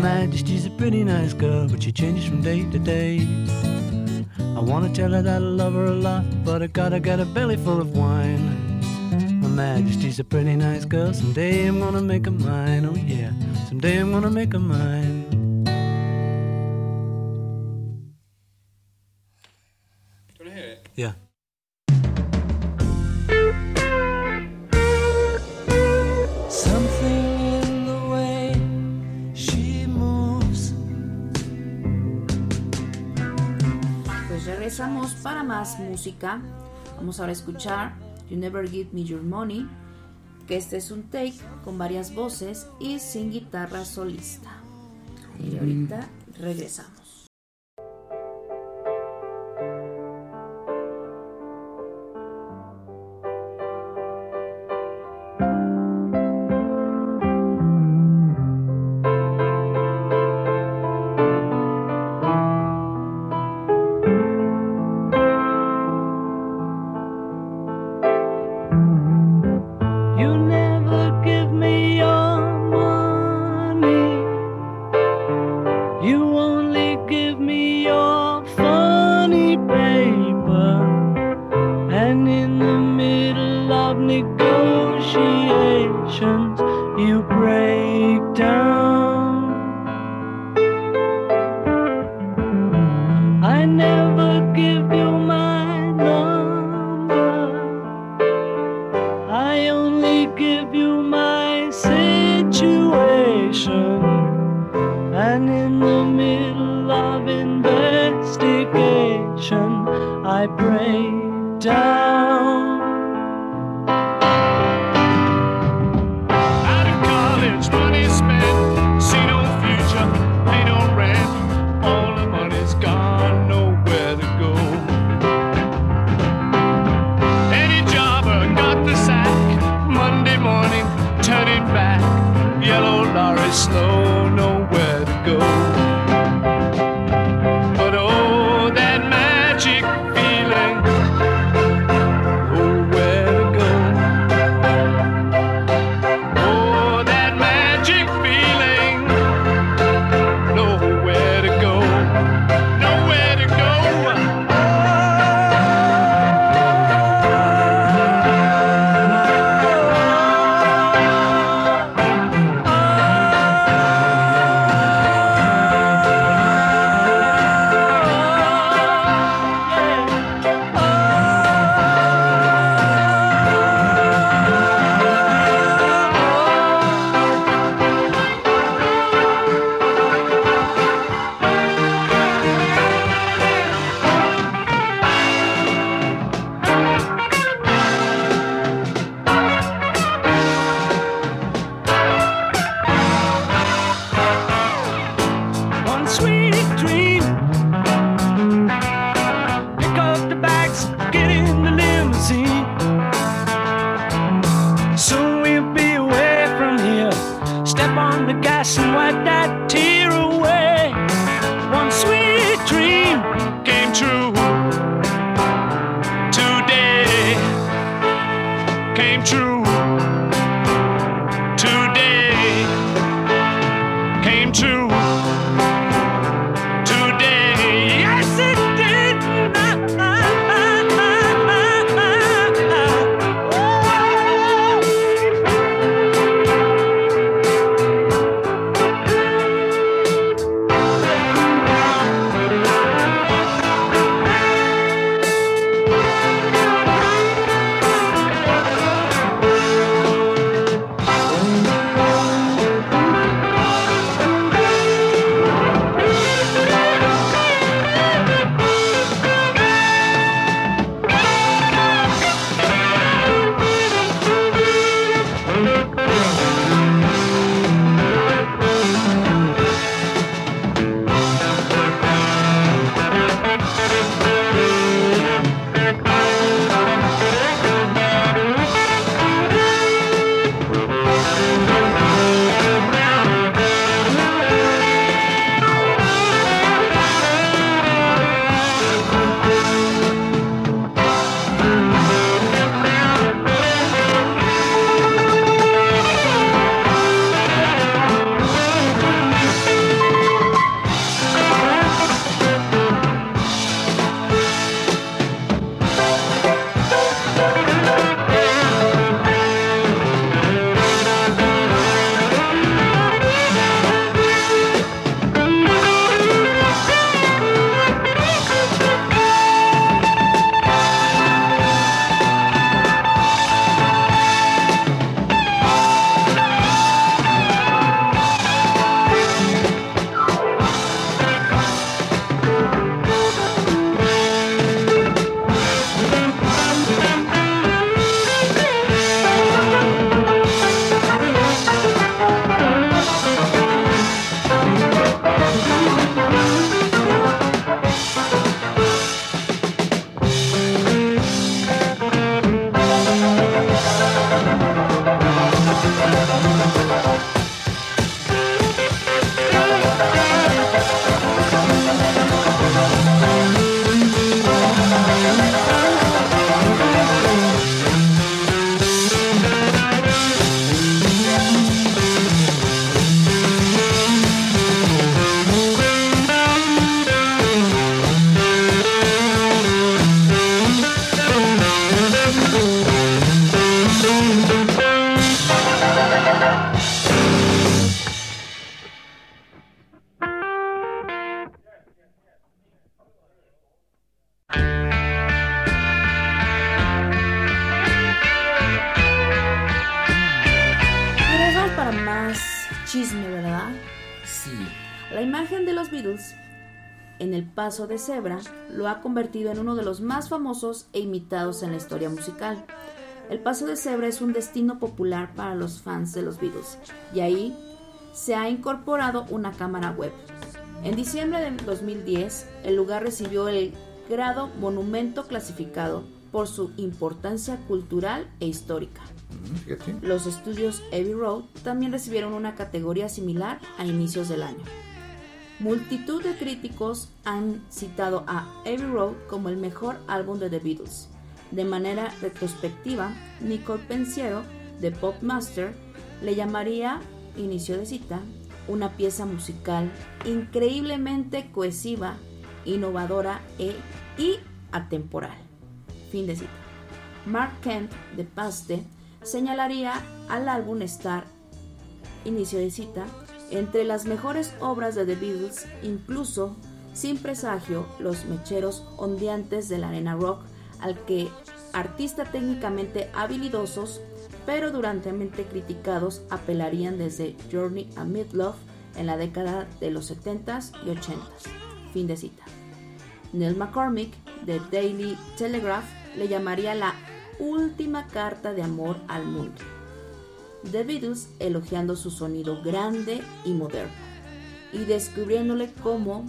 Majesty's a pretty nice girl, but she changes from day to day. I wanna tell her that I love her a lot, but I gotta get a belly full of wine. Her Majesty's a pretty nice girl, someday I'm gonna make her mine. Oh yeah, someday I'm gonna make her mine. Do you wanna on here Yeah. Regresamos para más música. Vamos ahora a escuchar You Never Give Me Your Money, que este es un take con varias voces y sin guitarra solista. Y ahorita regresamos. Paso de cebra lo ha convertido en uno de los más famosos e imitados en la historia musical. El paso de cebra es un destino popular para los fans de los Beatles y ahí se ha incorporado una cámara web. En diciembre de 2010, el lugar recibió el grado monumento clasificado por su importancia cultural e histórica. Fíjate. Los estudios Abbey Road también recibieron una categoría similar a inicios del año. Multitud de críticos han citado a Abbey Road como el mejor álbum de The Beatles. De manera retrospectiva, Nicole Pensiero de Popmaster le llamaría, inicio de cita, una pieza musical increíblemente cohesiva, innovadora e, y atemporal. Fin de cita. Mark Kent de Paste señalaría al álbum estar, inicio de cita, entre las mejores obras de The Beatles, incluso sin presagio los mecheros ondeantes de la arena rock al que artistas técnicamente habilidosos pero durantemente criticados apelarían desde Journey a Midlove en la década de los 70s y 80s. Fin de cita. Neil McCormick de Daily Telegraph le llamaría la última carta de amor al mundo. The Beatles elogiando su sonido grande y moderno y descubriéndole como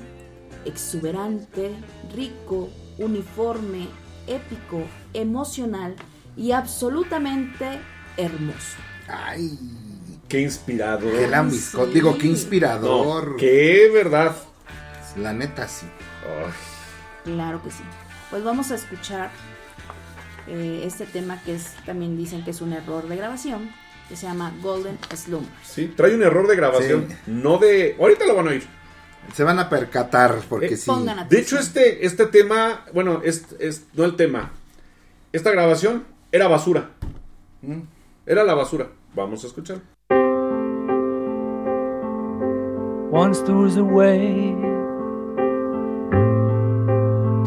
exuberante, rico, uniforme, épico, emocional y absolutamente hermoso. Ay, Qué inspirador. qué lambisco- Digo, qué inspirador. No, qué verdad. La neta, sí. Claro que sí. Pues vamos a escuchar eh, este tema que es también dicen que es un error de grabación, que se llama Golden Slumber. Sí, trae un error de grabación. No de. Ahorita lo van a oír. Se van a percatar porque Eh, sí. Pongan De hecho, este, este tema, bueno, es, es- no el tema. Esta grabación era basura. Mm. Era la basura. Vamos a escuchar. Once there was a way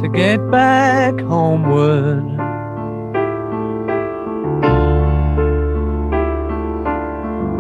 to get back homeward.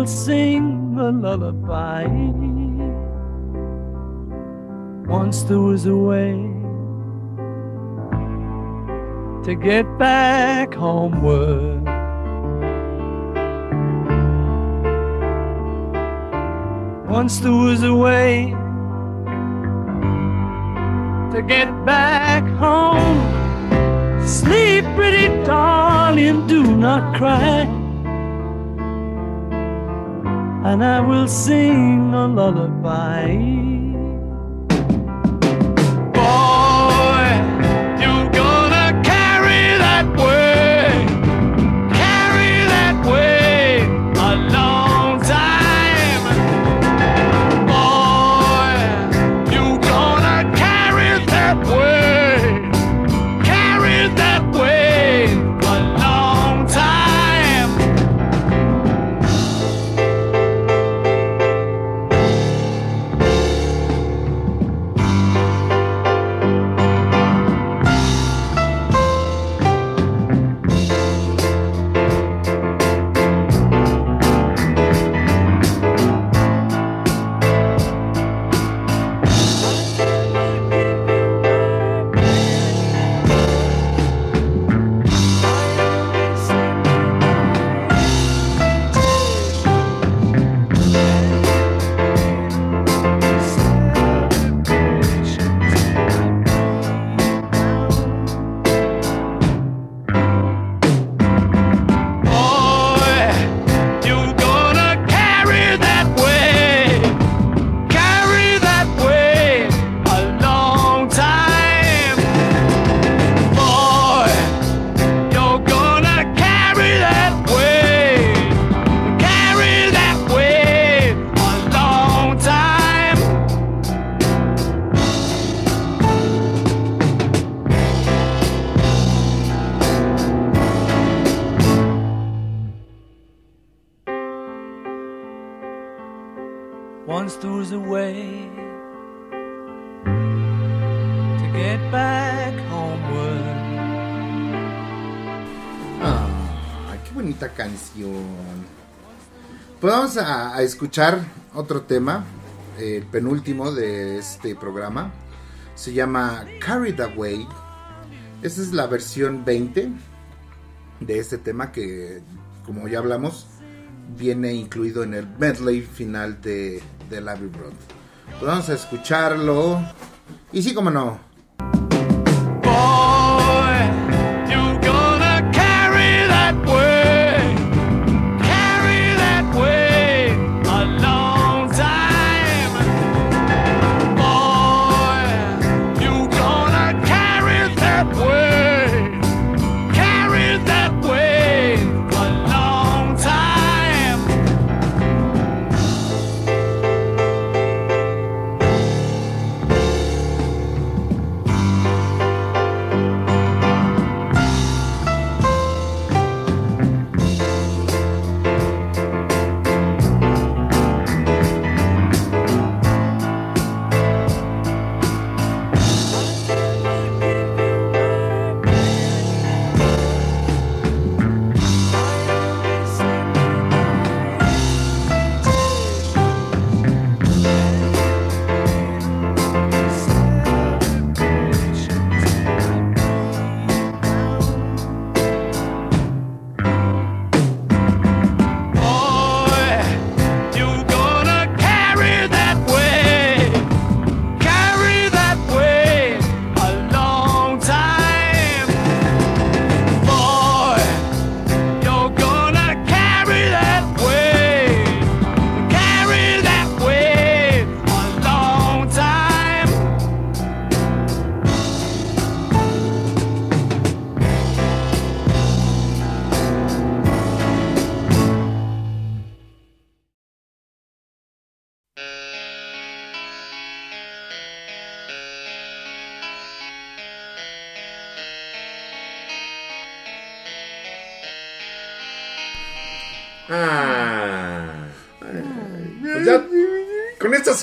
Will sing a lullaby. Once there was a way to get back homeward. Once there was a way to get back home. Sleep, pretty darling, do not cry. And I will sing a lullaby. Pues vamos a, escuchar otro tema, el penúltimo de este programa. Se llama Carried Away. Esta es la versión 20 de este tema que, como ya hablamos, viene incluido en el medley final de, de Road. Pues vamos a escucharlo. Y sí, como no.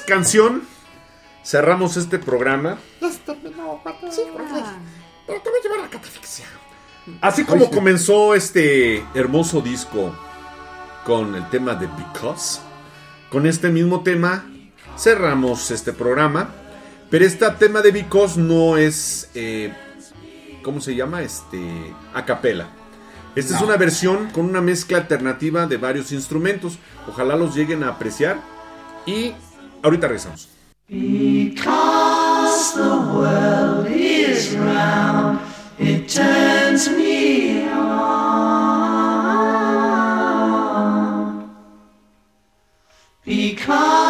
Canción cerramos este programa. Ya se terminó, Sí, Pero te voy a llevar a la catafixia. Así como comenzó este hermoso disco con el tema de Because, con este mismo tema cerramos este programa. Pero este tema de Because no es, eh, ¿cómo se llama? Este, a capela. Esta es una versión con una mezcla alternativa de varios instrumentos. Ojalá los lleguen a apreciar. Y ahorita regresamos. Because the world is round, it turns me on. Because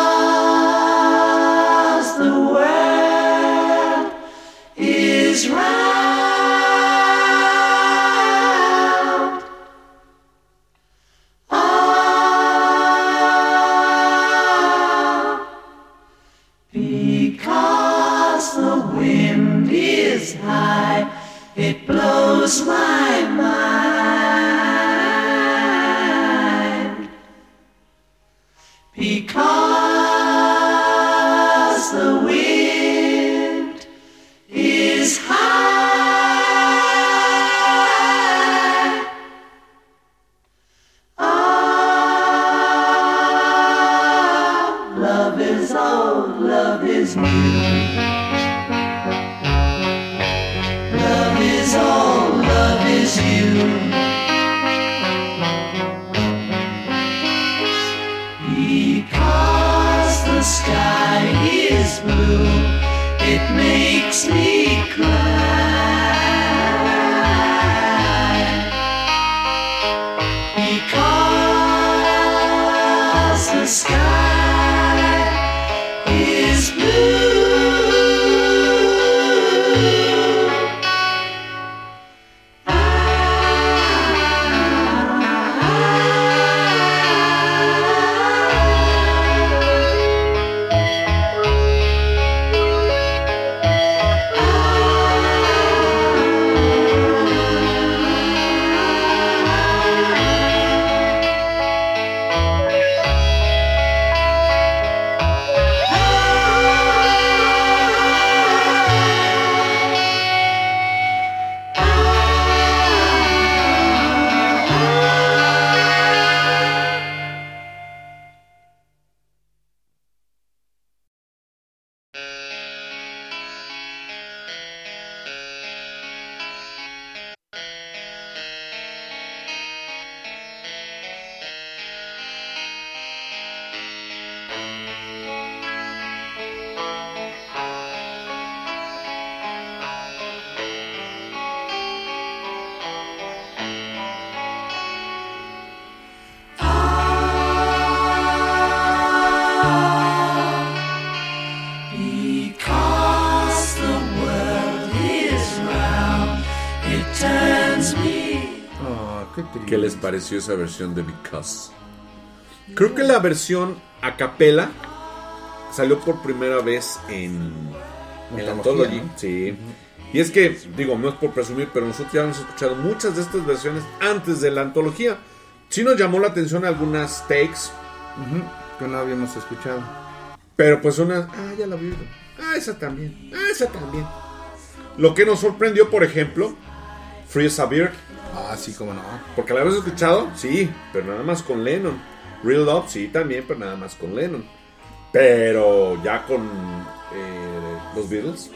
blows my mind. Pareció esa versión de Because? Creo que la versión a capela salió por primera vez en, en la Anthology. ¿no? Sí. Y es que, digo, no es por presumir, pero nosotros ya hemos escuchado muchas de estas versiones antes de la antología. Sí nos llamó la atención algunas takes, Que no habíamos escuchado. pero pues unas, ah, ya la vi. Ah, esa también. Ah, esa también. Lo que nos sorprendió, por ejemplo, Free as a Bird. Ah, sí, cómo no. Porque la habías escuchado, sí, pero nada más con Lennon. Real Love, sí, también, pero nada más con Lennon. Pero ya con eh, los Beatles,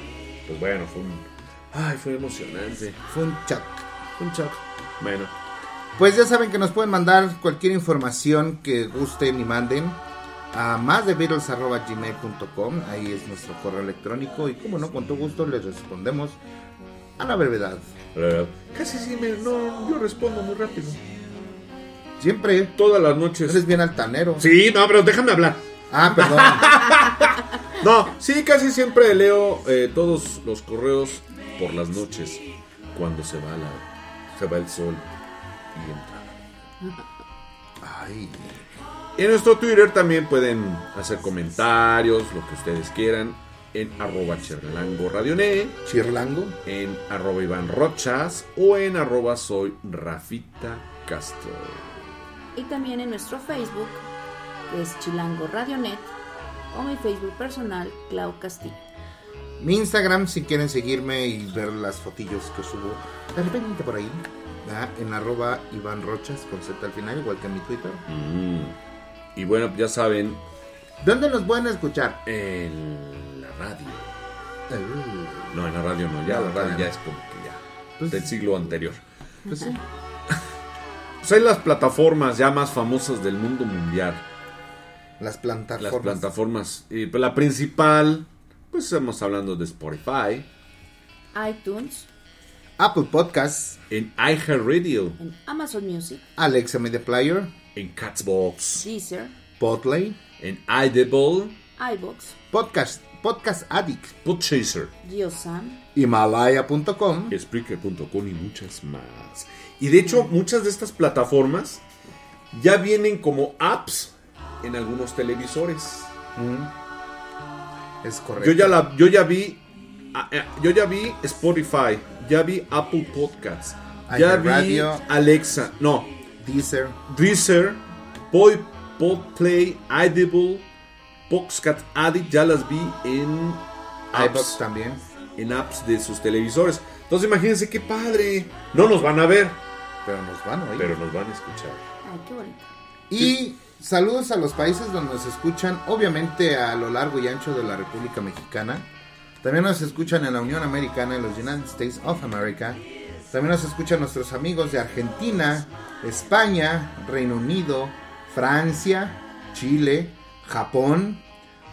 pues bueno, fue un. Ay, fue emocionante. Fue un chat. Fue un chat. Bueno, Pues ya saben que nos pueden mandar cualquier información que gusten y manden a más de gmail.com Ahí es nuestro correo electrónico y como no, con todo gusto les respondemos a la brevedad. eh, casi sí, me, no, yo respondo muy rápido. Siempre. Todas las noches. Eres bien altanero. Sí, no, pero déjame hablar. Ah, perdón. No, sí, casi siempre leo eh, todos los correos por las noches cuando se va la, se va el sol y entra. Ay. En nuestro Twitter también pueden hacer comentarios, lo que ustedes quieran, en arroba Chirlango Radioné, Chirlango, en arroba Iván Rochas o en arroba soy Rafita Castro. Y también en nuestro Facebook, que es Chilango Radionet, o mi Facebook personal, Clau Castillo. Mi Instagram, si quieren seguirme y ver las fotillos que subo de repente por ahí, ¿verdad? en arroba Iván Rochas con Z al final, igual que en mi Twitter. Mm. Y bueno, ya saben, ¿Dónde nos pueden escuchar? en la radio. Uh, No, en la radio no, ya No, la radio ya es como que ya Pues- del siglo anterior. pues sí. Pues hay las plataformas ya más famosas del mundo mundial. Las plataformas. Las plataformas. Y pues la principal, pues estamos hablando de Spotify, iTunes, Apple Podcasts, en iHeartRadio, en Amazon Music, Alexa Media Player, en Catsbox, Deezer, Podlay, en iDeble, iBox, Podcast, Podcast Addict, Podchaser, Geosam, Himalaya.com. Spreaker.com y muchas más. Y de hecho, muchas de estas plataformas ya vienen como apps en algunos televisores. Es correcto. Yo ya la, yo ya vi, ah, eh, yo ya vi Spotify, ya vi Apple Podcasts, ya vi. Alexa, no, Deezer, Deezer, Pod, Podplay, Audible, Boxcat Addict, ya las vi en apps, también. en apps de sus televisores. Entonces imagínense qué padre. No nos van a ver, Pero nos van a oír. pero nos van a escuchar. ay, qué bonito. Y saludos a los países donde nos escuchan, obviamente a lo largo y ancho de la República Mexicana. También nos escuchan en la Unión Americana, en los United States of America. También nos escuchan nuestros amigos de Argentina, España, Reino Unido, Francia, Chile, Japón,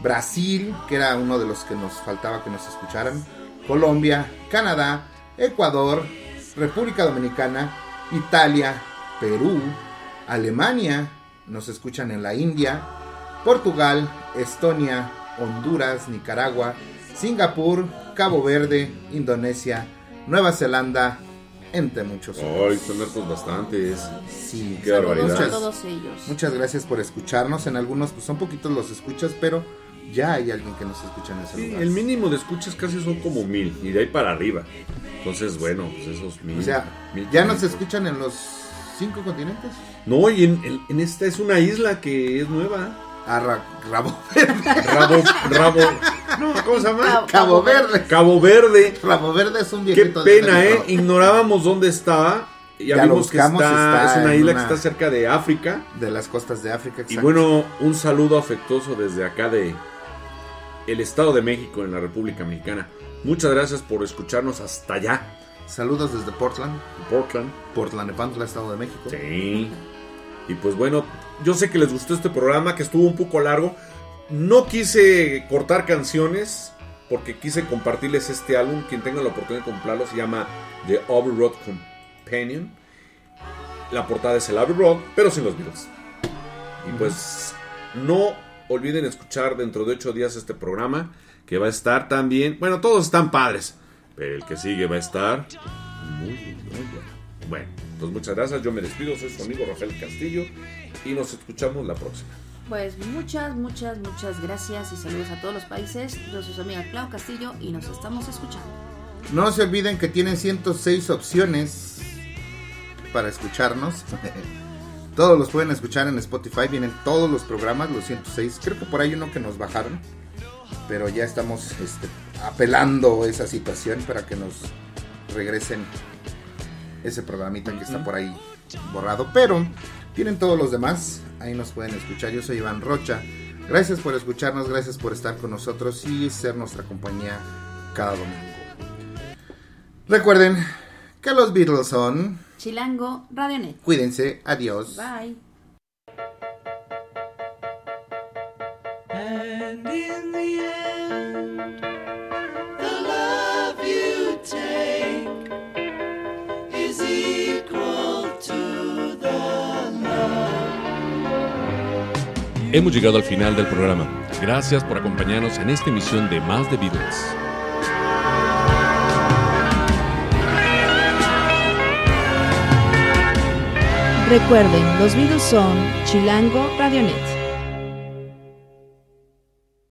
Brasil, que era uno de los que nos faltaba que nos escucharan, Colombia, Canadá, Ecuador, República Dominicana, Italia, Perú, Alemania, nos escuchan en la India, Portugal, Estonia, Honduras, Nicaragua, Singapur, Cabo Verde, Indonesia, Nueva Zelanda, entre muchos otros. Ay, son hartos bastantes. Sí, Qué Saludos barbaridad. a todos ellos. Muchas gracias por escucharnos. En algunos pues, son poquitos los escuchas, pero ya hay alguien que nos escucha en ese Sí, lugar. el mínimo de escuchas casi son como mil y de ahí para arriba. Entonces, bueno, pues esos mil. O sea, mil ya nos escuchan en los cinco continentes. No, y en, en- en esta es una isla que es nueva. A Ra- Rabo Rabo, Rabo. No, ¿cómo se llama? Cabo Verde. Cabo Verde. Rabo Verde es un Qué viejito. de pena, ¿eh? Ignorábamos dónde estaba. Ya, Ya vimos que está, está es una isla una- que está cerca de África. De las costas de África, Y exacto. bueno, un saludo afectuoso desde acá de el Estado de México en la República Mexicana. Muchas gracias por escucharnos hasta allá, Saludos desde Portland, Portland. Portland, Nepantla, Estado de México. Sí. Y pues bueno, yo sé que les gustó este programa, que estuvo un poco largo. No quise cortar canciones porque quise compartirles este álbum. Quien tenga la oportunidad de comprarlo se llama The Abbey Road Companion. La portada es el Abbey Road, pero sin los Beatles. Y pues no olviden escuchar dentro de ocho días este programa, que va a estar también, bueno, todos están padres, pero el que sigue va a estar muy, muy bueno. Bueno, pues muchas gracias, yo me despido, soy su amigo Rafael Castillo y nos escuchamos la próxima. Pues muchas, muchas, muchas gracias y saludos a todos los países. Yo soy su amiga Clau Castillo y nos estamos escuchando. No se olviden que tienen 106 opciones para escucharnos. todos los pueden escuchar en Spotify. Vienen todos los programas, los 106. Creo que por ahí uno que nos bajaron. Pero ya estamos este, apelando esa situación para que nos regresen ese programita que está por ahí borrado. Pero tienen todos los demás. Ahí nos pueden escuchar. Yo soy Iván Rocha. Gracias por escucharnos, gracias por estar con nosotros y ser nuestra compañía cada domingo. Recuerden que los Beatles son. Chilango Radionet. Cuídense, adiós. Bye. And in the end, Hemos llegado al final del programa. Gracias por acompañarnos en esta emisión de Más de Beatles. Recuerden, los Beatles son Chilango Radionet.